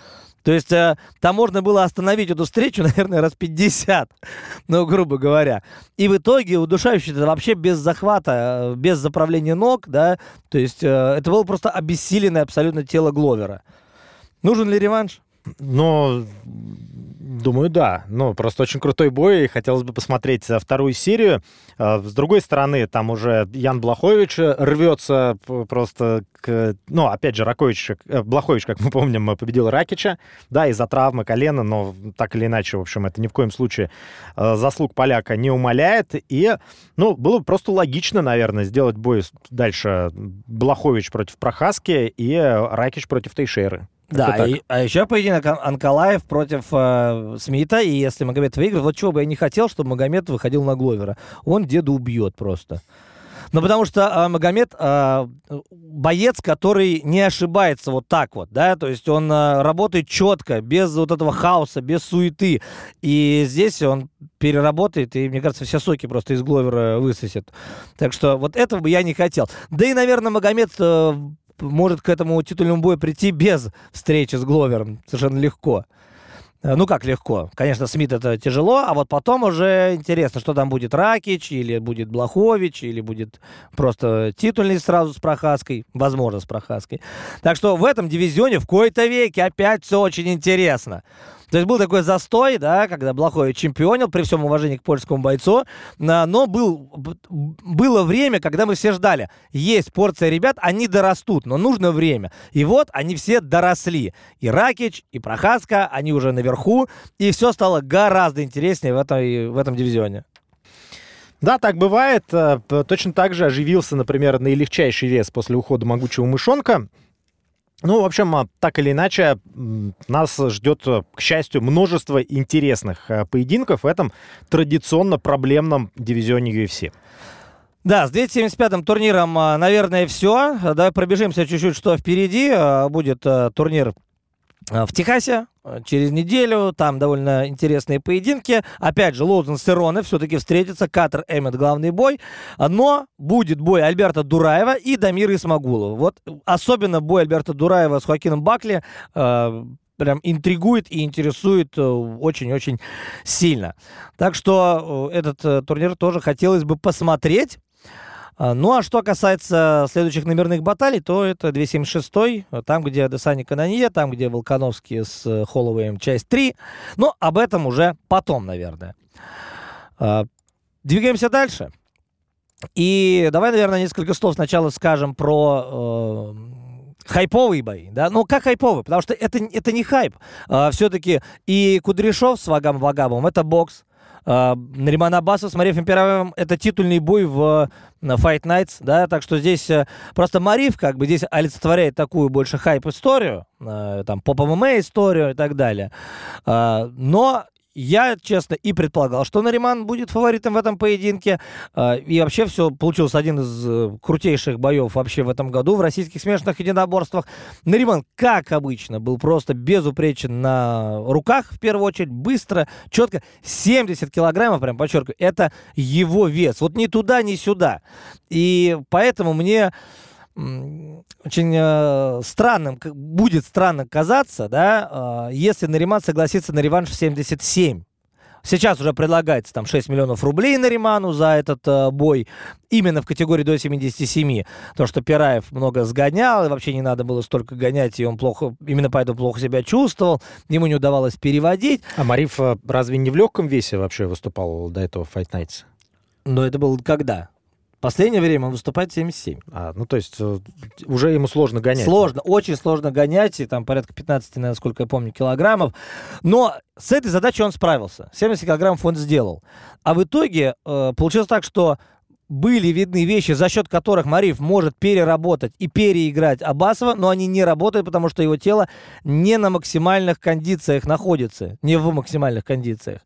То есть э, там можно было остановить эту встречу, наверное, раз 50, ну, грубо говоря. И в итоге удушающий это вообще без захвата, э, без заправления ног, да. То есть э, это было просто обессиленное абсолютно тело Гловера. Нужен ли реванш? Но Думаю, да. Ну, просто очень крутой бой, и хотелось бы посмотреть вторую серию. А, с другой стороны, там уже Ян Блахович рвется просто к... Ну, опять же, Ракович, э, Блахович, как мы помним, победил Ракича, да, из-за травмы колена, но так или иначе, в общем, это ни в коем случае э, заслуг поляка не умаляет. И, ну, было просто логично, наверное, сделать бой дальше Блахович против Прохаски и Ракич против Тейшеры. Да, и, а еще поединок Анкалаев против э, Смита, и если Магомед выиграет, вот чего бы я не хотел, чтобы Магомед выходил на Гловера. Он деда убьет просто. Ну, потому что э, Магомед э, боец, который не ошибается вот так вот, да, то есть он э, работает четко, без вот этого хаоса, без суеты. И здесь он переработает, и, мне кажется, все соки просто из Гловера высосет. Так что вот этого бы я не хотел. Да и, наверное, Магомед э, может к этому титульному бою прийти без встречи с Гловером совершенно легко. Э, ну как легко? Конечно, Смит это тяжело, а вот потом уже интересно, что там будет Ракич, или будет Блахович, или будет просто титульный сразу с Прохаской, возможно, с Прохаской. Так что в этом дивизионе в кои-то веке опять все очень интересно. То есть был такой застой, да, когда Блахович чемпионил, при всем уважении к польскому бойцу, но был, было время, когда мы все ждали. Есть порция ребят, они дорастут, но нужно время. И вот они все доросли. И Ракич, и Прохаска, они уже наверху, и все стало гораздо интереснее в, этой, в этом дивизионе. Да, так бывает. Э, точно так же оживился, например, наилегчайший вес после ухода могучего мышонка. Ну, в общем, а, так или иначе, нас ждет, э, к счастью, множество интересных э, поединков в этом традиционно проблемном дивизионе UFC. Да, с 275-м турниром, а, наверное, все. Давай пробежимся чуть-чуть, что впереди. А, будет э, турнир в Техасе через неделю. Там довольно интересные поединки. Опять же, Лоузен Сероне все-таки встретится. Катер Эммет главный бой. Но будет бой Альберта Дураева и Дамира Исмагулова. Вот особенно бой Альберта Дураева с Хоакином Бакли э, прям интригует и интересует э, очень-очень сильно. Так что э, этот э, турнир тоже хотелось бы посмотреть. А, ну, а что касается следующих номерных баталий, то это 276 там, где Десани Канонье, там, где Волконовский с э, Холловым часть 3. Но об этом уже потом, наверное. А, двигаемся дальше. И давай, наверное, несколько слов сначала скажем про э, хайповый бой, да, ну как хайповый, потому что это, это не хайп, а, все-таки и Кудряшов с Вагам Вагабом, это бокс, Нариман Абасов с Марием Пираевым это титульный бой в Fight Nights, да, так что здесь э, просто Мариф как бы здесь олицетворяет такую больше хайп-историю, э, там, поп-ММА историю и так далее. Э, но я, честно, и предполагал, что Нариман будет фаворитом в этом поединке. А, и вообще все получился один из э, крутейших боев вообще в этом году в российских смешанных единоборствах. Нариман, как обычно, был просто безупречен на руках, в первую очередь, быстро, четко. 70 килограммов, прям подчеркиваю, это его вес. Вот ни туда, ни сюда. И поэтому мне очень э, странным, будет странно казаться, да, э, если Нариман согласится на реванш в 77. Сейчас уже предлагается там 6 миллионов рублей Нариману за этот э, бой именно в категории до 77. То, что Пираев много сгонял, и вообще не надо было столько гонять, и он плохо, именно поэтому плохо себя чувствовал, ему не удавалось переводить. А Мариф э, разве не в легком весе вообще выступал до этого в Fight Nights? Но это было когда? Последнее время он выступает 77. А, ну то есть э, уже ему сложно гонять. Сложно, очень сложно гонять, и там порядка 15, насколько я помню, килограммов. Но с этой задачей он справился. 70 килограммов он сделал. А в итоге э, получилось так, что были видны вещи, за счет которых Мариф может переработать и переиграть Абасова, но они не работают, потому что его тело не на максимальных кондициях находится, не в максимальных кондициях.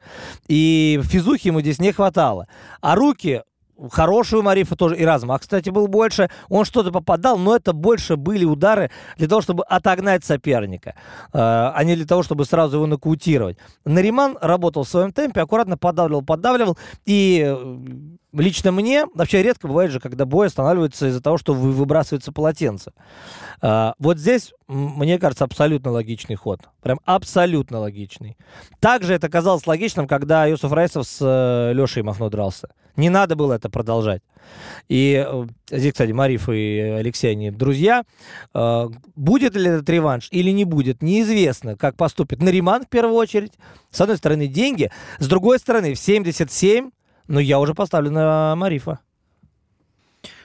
И физухи ему здесь не хватало. А руки хорошую Марифа тоже, и размах, кстати, был больше. Он что-то попадал, но это больше были удары для того, чтобы отогнать соперника, э, а не для того, чтобы сразу его нокаутировать. Нариман работал в своем темпе, аккуратно подавливал, подавливал, и э, лично мне, вообще редко бывает же, когда бой останавливается из-за того, что выбрасывается полотенце. Э, вот здесь, мне кажется, абсолютно логичный ход. Прям абсолютно логичный. Также это казалось логичным, когда Юсуф Райсов с Лешей Махно дрался. Не надо было это продолжать. И э, здесь, кстати, Мариф и Алексей, они друзья. Э, будет ли этот реванш или не будет, неизвестно, как поступит Нариман в первую очередь. С одной стороны, деньги. С другой стороны, в 77, но я уже поставлю на Марифа.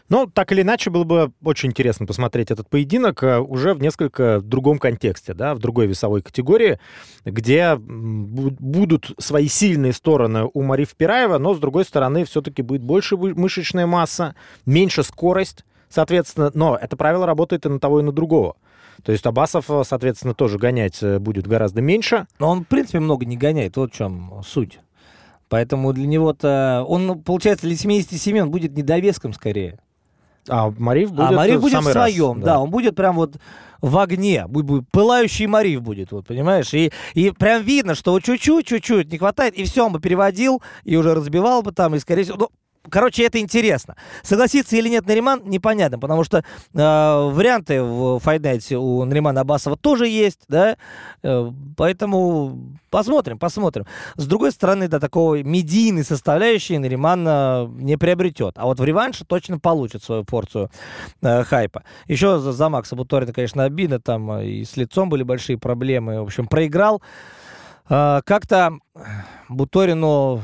Ну, так или иначе, было бы очень интересно посмотреть этот поединок э, уже в несколько другом контексте, да, в другой весовой категории, где будут свои сильные стороны у Мариф Пираева, но, с другой стороны, все-таки будет больше мышечная масса, меньше скорость, соответственно, но это правило работает и на того, и на другого. То есть Абасов, э, соответственно, тоже гонять э, будет гораздо меньше. Но он, в принципе, много не гоняет, вот в чем суть. Поэтому для него-то... Он, получается, для 77 он будет недовеском скорее. А Марив будет, а Марив будет в своем, раз, да. да, он будет прям вот в огне, будет, пылающий Марив будет, вот, понимаешь? И, и прям видно, что чуть-чуть, чуть-чуть не хватает, и все, он бы переводил, и уже разбивал бы там, и скорее всего... Ну, Короче, это интересно. Согласиться или нет Нариман, непонятно, потому что э, варианты в Файнайте у Наримана Абасова тоже есть, да, э, поэтому посмотрим, посмотрим. С другой стороны, да, такого медийной составляющей Нариман э, не приобретет, а вот в реванше точно получит свою порцию э, хайпа. Еще за, за Макса Буторина, конечно, обидно, там э, и с лицом были большие проблемы, в общем, проиграл. Э, как-то Буторину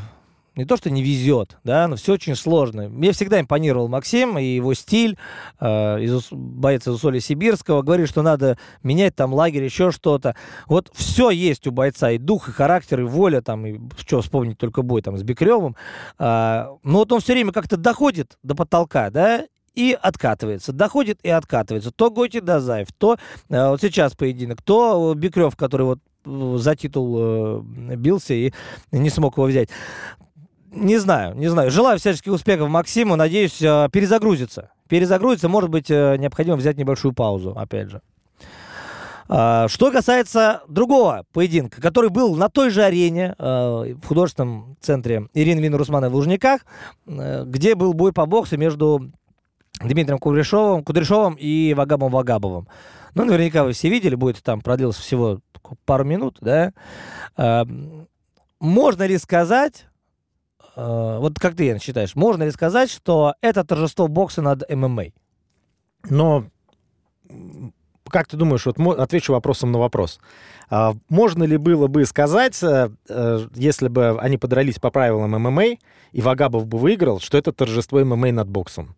не то, что не везет, да, но все очень сложно. Мне всегда импонировал Максим и его стиль, э, из, боец из Усолья Сибирского, говорит, что надо менять там лагерь, еще что-то. Вот все есть у бойца, и дух, и характер, и воля, там, и что вспомнить только бой там с Бекревым. Э, но вот он все время как-то доходит до потолка, да, и откатывается. Доходит и откатывается. То Готи Дазаев, то э, вот сейчас поединок, то Бекрев, который вот э, за титул э, бился и не смог его взять. Не знаю, не знаю. Желаю всяческих успехов Максиму. Надеюсь, э, перезагрузится. Перезагрузится, может быть, э, необходимо взять небольшую паузу, опять же. А, что касается другого поединка, который был на той же арене э, в художественном центре Ирины Лины Русмановой в Лужниках, где был бой по боксу между Дмитрием Кудряшовым, Кудряшовым и Вагабом Вагабовым. Ну, наверняка вы все видели, будет там продлился всего пару минут, да. Можно ли сказать, вот как ты, считаешь, можно ли сказать, что это торжество бокса над ММА? Но как ты думаешь, вот отвечу вопросом на вопрос. А, можно ли было бы сказать, э, э, если бы они подрались по правилам ММА, и Вагабов бы выиграл, что это торжество ММА над боксом?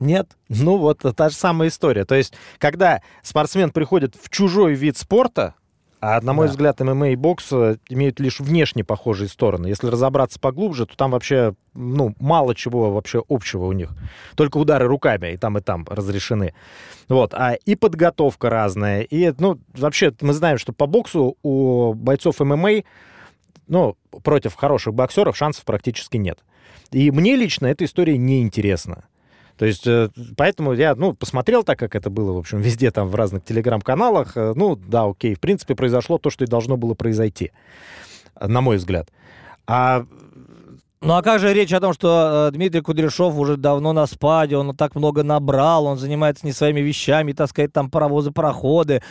Нет. Ну вот та же самая история. То есть, когда спортсмен приходит в чужой вид спорта, А на мой Да. взгляд, ММА и бокс э, имеют лишь внешне похожие стороны. Если разобраться поглубже, то там вообще ну, мало чего вообще общего у них. Только удары руками и там, и там разрешены. Вот. А и подготовка разная. И, ну, вообще, мы знаем, что по боксу у бойцов ММА, ну, против хороших боксеров шансов практически нет. И мне лично эта история не интересна. То есть, э, поэтому я, ну, посмотрел так, как это было, в общем, везде там в разных телеграм-каналах. Э, Ну, да, окей, в принципе, произошло то, что и должно было произойти, на мой взгляд. А Ну а как же речь о том, что э, Дмитрий Кудряшов уже давно на спаде, он так много набрал, он занимается не своими вещами, таскает там паровозы, пароходы.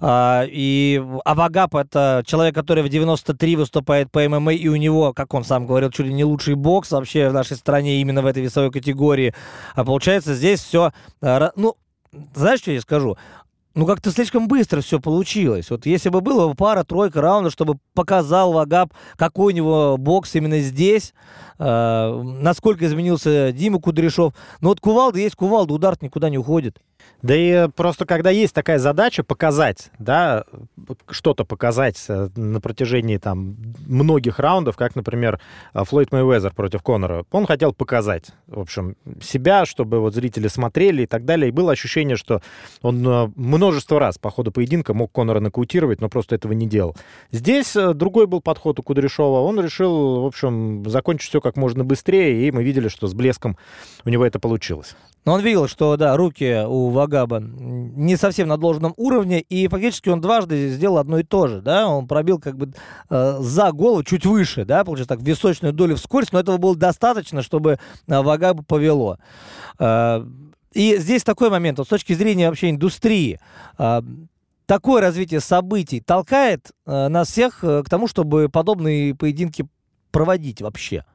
А, и Авагап это человек, который в 93 выступает по ММА, и у него, как он сам говорил, чуть ли не лучший бокс вообще в нашей стране именно в этой весовой категории. А получается здесь все, ну, знаешь, что я скажу? Ну, как-то слишком быстро все получилось. Вот если бы было пара-тройка раундов, чтобы показал Вагап, какой у него бокс именно здесь, э, насколько изменился Дима Кудряшов. Но вот кувалда есть кувалда, удар никуда не уходит. Да и просто когда есть такая задача показать, да, что-то показать э, на протяжении там многих раундов, как, например, э, Флойд Мэйвезер против Конора, он хотел показать, в общем, себя, чтобы вот зрители смотрели и так далее. И было ощущение, что он э, множество раз по ходу поединка мог Конора нокаутировать, но просто этого не делал. Здесь другой был подход у Кудряшова. Он решил, в общем, закончить все как можно быстрее, и мы видели, что с блеском у него это получилось. Но он видел, что, да, руки у Вагаба не совсем на должном уровне, и фактически он дважды сделал одно и то же, да, он пробил как бы э, за голову чуть выше, да, получается так, височную долю вскользь, но этого было достаточно, чтобы э, Вагаба повело. Э, и здесь такой момент, вот с точки зрения вообще индустрии, э, такое развитие событий толкает э, нас всех э, к тому, чтобы подобные поединки проводить вообще.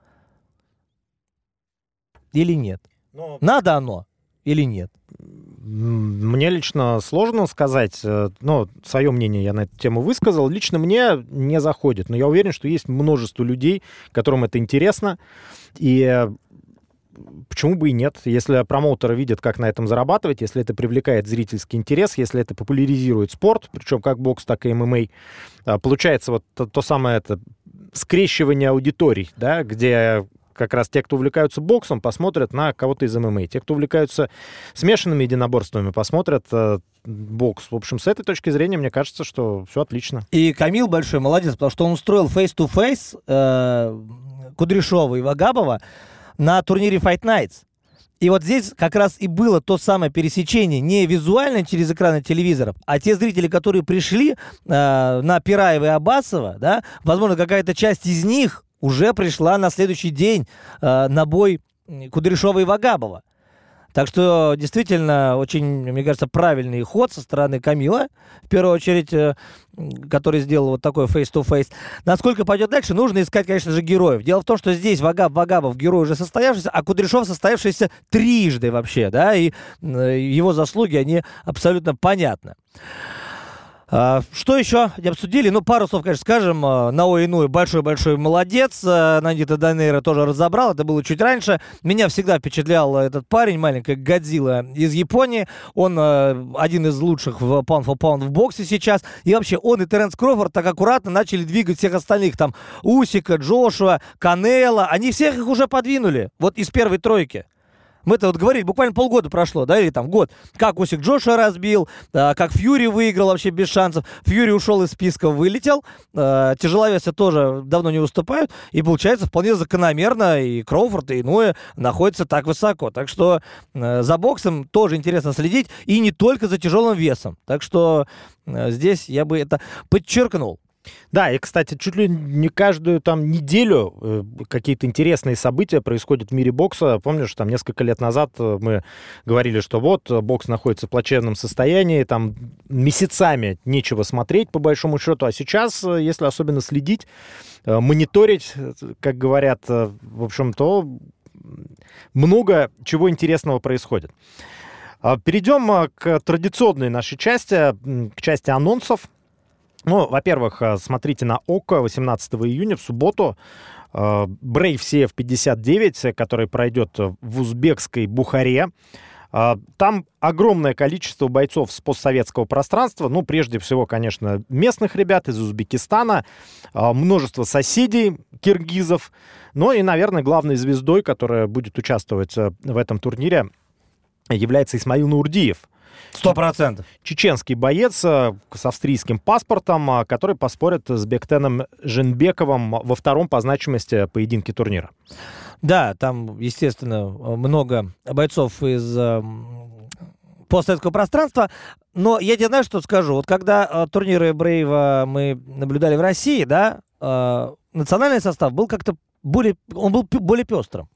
Или нет? Но... Надо оно или нет? Мне лично сложно сказать, но свое мнение я на эту тему высказал. Лично мне не заходит, но я уверен, что есть множество людей, которым это интересно, и почему бы и нет, если промоутеры видят, как на этом зарабатывать, если это привлекает зрительский интерес, если это популяризирует спорт, причем как бокс, так и ММА, получается вот то, то самое это скрещивание аудиторий, да, где как раз те, кто увлекаются боксом, посмотрят на кого-то из ММА. Те, кто увлекаются смешанными единоборствами, посмотрят э, бокс. В общем, с этой точки зрения, мне кажется, что все отлично. И Камил большой молодец, потому что он устроил face-to-face э, Кудряшова и Вагабова на турнире Fight Nights. И вот здесь как раз и было то самое пересечение не визуально через экраны телевизоров, а те зрители, которые пришли э, на Пираева и Абасова, да, возможно, какая-то часть из них уже пришла на следующий день э, на бой Кудряшова и Вагабова. Так что действительно очень, мне кажется, правильный ход со стороны Камила, в первую очередь, э, который сделал вот такой face-to-face. Насколько пойдет дальше, нужно искать, конечно же, героев. Дело в том, что здесь Вагаб Вагабов герой уже состоявшийся, а Кудряшов состоявшийся трижды вообще, да, и э, его заслуги, они абсолютно понятны. А, что еще не обсудили? Ну, пару слов, конечно, скажем. Нао Инуи большой-большой молодец. Нандита Данейра тоже разобрал. Это было чуть раньше. Меня всегда впечатлял этот парень, маленькая Годзилла из Японии. Он один из лучших в Pound for Pound в боксе сейчас. И вообще, он и Теренс Крофорд так аккуратно начали двигать всех остальных. Там Усика, Джошуа, Канела. Они всех их уже подвинули. Вот из первой тройки. Мы-то вот говорили, буквально полгода прошло, да, или там год, как Усик Джоша разбил, э, как Фьюри выиграл вообще без шансов. Фьюри ушел из списка, вылетел. Э, тяжеловесы тоже давно не выступают. И получается вполне закономерно и Кроуфорд, и Иное находятся так высоко. Так что э, за боксом тоже интересно следить. И не только за тяжелым весом. Так что э, здесь я бы это подчеркнул. Да, и, кстати, чуть ли не каждую там неделю э, какие-то интересные события происходят в мире бокса. Помнишь, там несколько лет назад э, мы говорили, что вот э, бокс находится в плачевном состоянии, там месяцами нечего смотреть, по большому счету. А сейчас, если особенно следить, мониторить, как говорят, в общем, то много чего интересного происходит. А Перейдем к традиционной нашей части, к части анонсов. Ну, во-первых, смотрите на ОКО 18 июня в субботу. Брейв CF 59, который пройдет в узбекской Бухаре. А, там огромное количество бойцов с постсоветского пространства. Ну, прежде всего, конечно, местных ребят из Узбекистана, а, множество соседей киргизов. Ну и, наверное, главной звездой, которая будет участвовать э, в этом турнире, является Исмаил Нурдиев. Сто процентов. Чеченский боец э, с австрийским паспортом, э, который поспорит с Бектеном Женбековым во втором по значимости поединке турнира. Да, там, естественно, много бойцов из э, постсоветского пространства. Но я тебе знаю, что скажу. Вот когда э, турниры Брейва мы наблюдали в России, да, э, национальный состав был как-то более, он был более пестрым.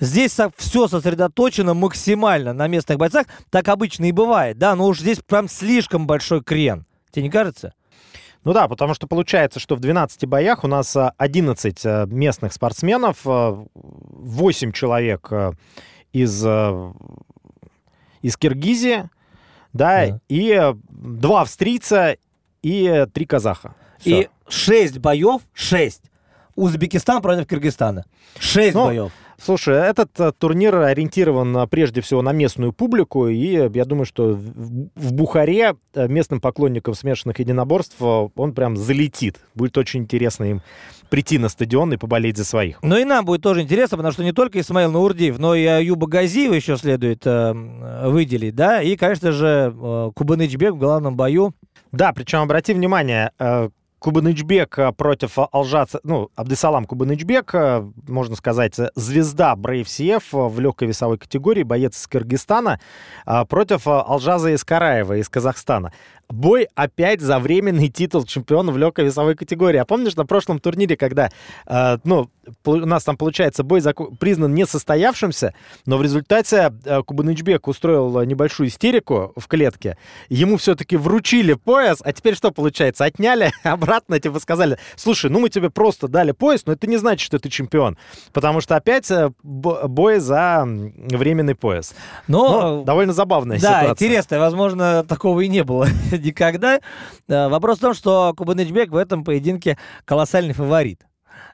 Здесь все сосредоточено максимально на местных бойцах. Так обычно и бывает, да, но уж здесь прям слишком большой крен. Тебе не кажется? Ну да, потому что получается, что в 12 боях у нас 11 э, местных спортсменов, 8 э, человек из, из Киргизии, да, да, и два австрийца и три казаха. Все. И 6 боев, 6. Узбекистан против Киргизстана. 6 ну, боев. Слушай, этот э, турнир ориентирован э, прежде всего на местную публику, и я думаю, что в Бухаре э, местным поклонникам смешанных единоборств он прям залетит. Будет очень интересно им прийти на стадион и поболеть за своих. Ну и нам будет тоже интересно, потому что не только Исмаил Наурдиев, но и Аюба Газиева еще следует э, выделить, да, и, конечно же, э, Кубанычбек в главном бою. Да, причем обрати внимание, э, Кубанычбек э, против Алжаца, ну, Абдесалам Кубанычбек, э, можно сказать, звезда Brave CF в легкой весовой категории, боец из Кыргызстана, э, против Алжаза Искараева из Казахстана бой опять за временный титул чемпиона в легкой весовой категории. А помнишь на прошлом турнире, когда, э, ну, у нас там, получается, бой признан несостоявшимся, но в результате э, Кубанычбек устроил небольшую истерику в клетке, ему все-таки вручили пояс, а теперь что получается? Отняли, обратно типа сказали, слушай, ну мы тебе просто дали пояс, но это не значит, что ты чемпион, потому что опять э, бой за временный пояс. Но, но довольно забавная да, ситуация. Да, интересно, возможно, такого и не было никогда. Э, вопрос в том, что Кубанычбек в этом поединке колоссальный фаворит.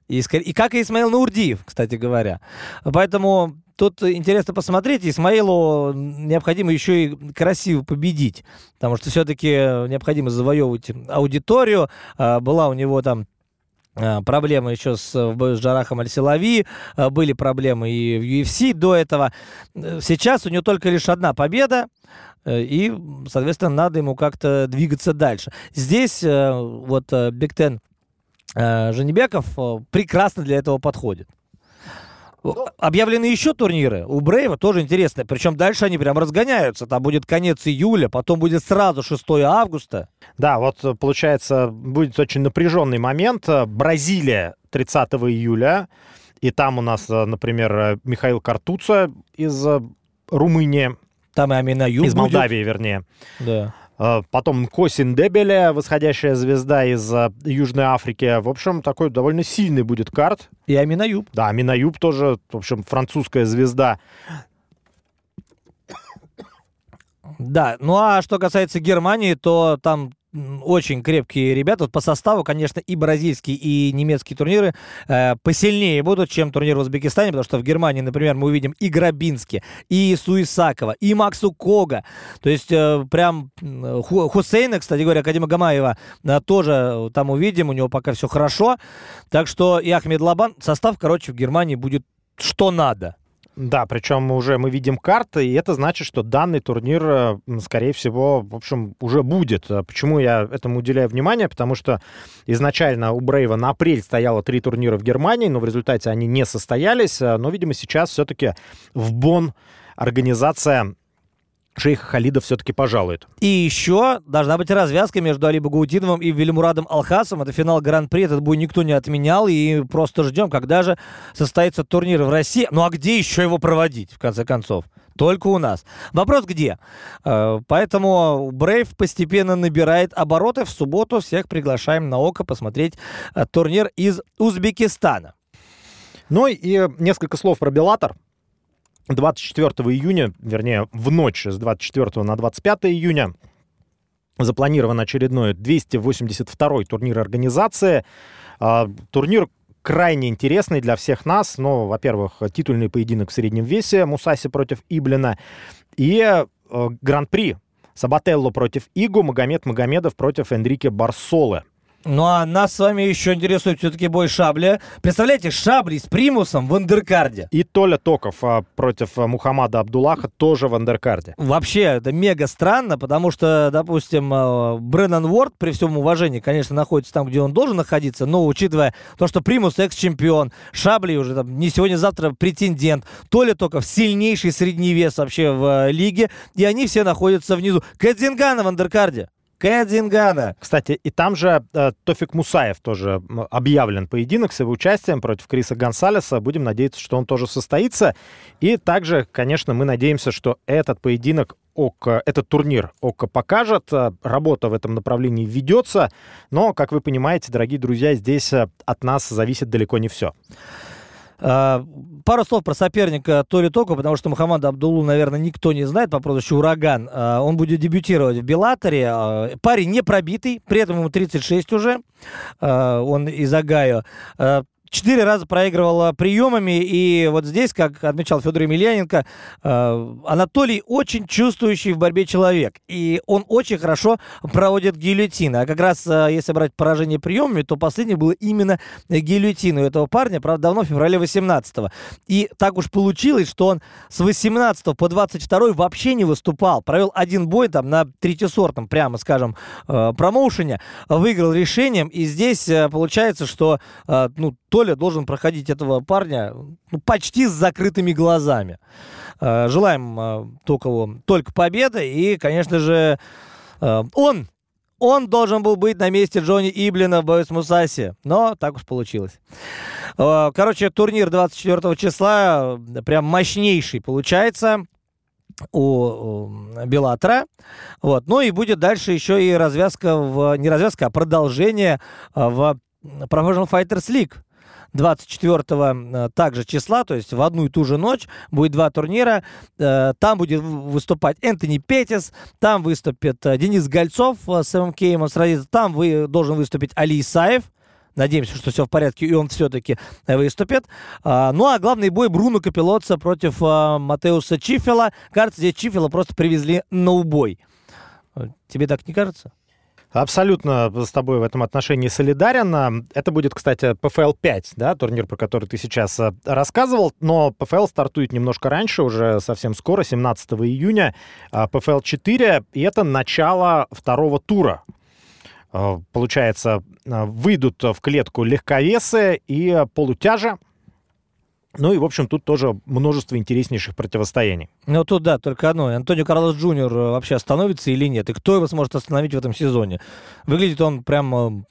И, и как и Исмаил Наурдиев, кстати говоря. Поэтому тут интересно посмотреть. Исмаилу необходимо еще и красиво победить, потому что все-таки необходимо завоевывать аудиторию. Э, была у него там э, проблемы еще с, с Джарахом Аль-Силави, были проблемы и в UFC до этого. Сейчас у него только лишь одна победа. Э, и, соответственно, надо ему как-то двигаться дальше. Здесь э, вот Биг Тен э, Женебеков прекрасно для этого подходит. Ну, Объявлены еще турниры. У Брейва тоже интересно. Причем дальше они прям разгоняются. Там будет конец июля, потом будет сразу 6 августа. Да, вот получается, будет очень напряженный момент. Бразилия 30 июля. И там у нас, например, Михаил Картуца из Румынии. Там и Амина Юб Из Молдавии, будет. вернее. Да. А, потом Косин Дебеле, восходящая звезда из а, Южной Африки. В общем, такой довольно сильный будет карт. И Амина Юб. Да, Амина Юб тоже, в общем, французская звезда. Да, ну а что касается Германии, то там очень крепкие ребята. Вот по составу, конечно, и бразильские, и немецкие турниры э, посильнее будут, чем турнир в Узбекистане, потому что в Германии, например, мы увидим и Грабински, и Суисакова, и Максу Кога. То есть э, прям Ху, Хусейна, кстати говоря, Академа Гамаева э, тоже там увидим, у него пока все хорошо. Так что и Ахмед Лабан, состав, короче, в Германии будет что надо. Да, причем уже мы видим карты, и это значит, что данный турнир, э, скорее всего, в общем, уже будет. А почему я этому уделяю внимание? Потому что изначально у Брейва на апрель стояло три турнира в Германии, но в результате они не состоялись. А, но, видимо, сейчас все-таки в Бонн организация Шейх Халида все-таки пожалует. И еще должна быть развязка между Али Багаудиновым и Велимурадом Алхасом. Это финал Гран-при, этот бой никто не отменял. И просто ждем, когда же состоится турнир в России. Ну а где еще его проводить, в конце концов? Только у нас. Вопрос где? Э, поэтому Брейв постепенно набирает обороты. В субботу всех приглашаем на око посмотреть э, турнир из Узбекистана. Ну и несколько слов про Беллатор. 24 июня, вернее, в ночь с 24 на 25 июня запланирован очередной 282-й турнир организации. А, турнир крайне интересный для всех нас. Но, во-первых, титульный поединок в среднем весе Мусаси против Иблина. И э, Гран-при Сабателло против Игу, Магомед Магомедов против Энрике Барсолы. Ну а нас с вами еще интересует все-таки бой Шабля. Представляете, Шабли с Примусом в андеркарде. И Толя Токов а, против а, Мухаммада Абдуллаха тоже в андеркарде. Вообще, это мега странно, потому что, допустим, а, Бреннан Уорд, при всем уважении, конечно, находится там, где он должен находиться, но учитывая то, что Примус экс-чемпион, Шабли уже там не сегодня-завтра претендент, Толя Токов сильнейший средний вес вообще в лиге, и они все находятся внизу. Кэдзингана в андеркарде. Кэдзингана. Кстати, и там же э, Тофик Мусаев тоже объявлен поединок с его участием против Криса Гонсалеса. Будем надеяться, что он тоже состоится. И также, конечно, мы надеемся, что этот поединок ОК, этот турнир ОК покажет. Э, работа в этом направлении ведется. Но, как вы понимаете, дорогие друзья, здесь э, от нас зависит далеко не все. А, пару слов про соперника Толи Току, потому что Мухаммада Абдулу, наверное, никто не знает по прозвищу Ураган. А, он будет дебютировать в Беллаторе. А, парень не пробитый, при этом ему 36 уже. Он из Огайо. Четыре раза проигрывала приемами, и вот здесь, как отмечал Федор Емельяненко, э, Анатолий очень чувствующий в борьбе человек, и он очень хорошо проводит гильотины. А как раз, э, если брать поражение приемами, то последнее было именно гильотина у этого парня, правда, давно, в феврале 18-го. И так уж получилось, что он с 18 по 22 вообще не выступал. Провел один бой там на третьесортном, прямо скажем, э, промоушене, выиграл решением, и здесь получается, что ну, Толя должен проходить этого парня ну, почти с закрытыми глазами. Э, желаем э, Токову только победы. И, конечно же, э, он он должен был быть на месте Джонни Иблина в бою с Мусаси, но так уж получилось. Короче, турнир 24 числа прям мощнейший получается у Белатора. Вот. Ну и будет дальше еще и развязка, в, не развязка, а продолжение в Professional Fighters League. 24 э, также числа, то есть в одну и ту же ночь будет два турнира. Э, там будет выступать Энтони Петис, там выступит э, Денис Гольцов с ММК, он сразится, там вы, должен выступить Али Исаев, Надеемся, что все в порядке, и он все-таки выступит. А, ну, а главный бой Бруно Капелоца против Матеуса Чифела. Кажется, здесь Чифела просто привезли на убой. Тебе так не кажется? Абсолютно с тобой в этом отношении солидарен. Это будет, кстати, PFL 5, да, турнир, про который ты сейчас э, рассказывал, но PFL стартует немножко раньше, уже совсем скоро, 17 июня. А 4, и это начало второго тура. Э, получается, э, выйдут в клетку легковесы и полутяжи, ну и, в общем, тут тоже множество интереснейших противостояний. Ну, тут да, только одно. Антонио Карлос Джуниор э, вообще остановится или нет? И кто его сможет остановить в этом сезоне? Выглядит он прям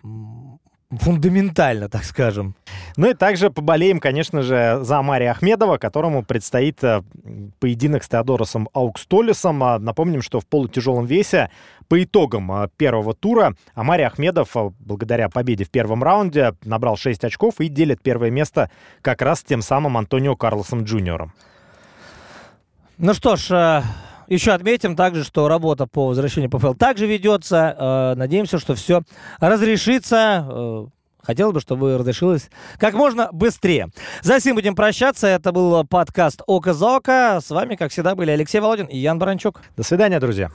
фундаментально, так скажем. Ну и также поболеем, конечно же, за Мария Ахмедова, которому предстоит э, поединок с Теодоросом Аукстолисом. А, напомним, что в полутяжелом весе по итогам э, первого тура Амарий Ахмедов, э, благодаря победе в первом раунде, набрал 6 очков и делит первое место как раз с тем самым Антонио Карлосом Джуниором. Ну что ж, еще отметим также, что работа по возвращению ПФЛ также ведется. Э, надеемся, что все разрешится. Э, хотелось бы, чтобы разрешилось как можно быстрее. За сим будем прощаться. Это был подкаст «Око за око». С вами, как всегда, были Алексей Володин и Ян Баранчук. До свидания, друзья.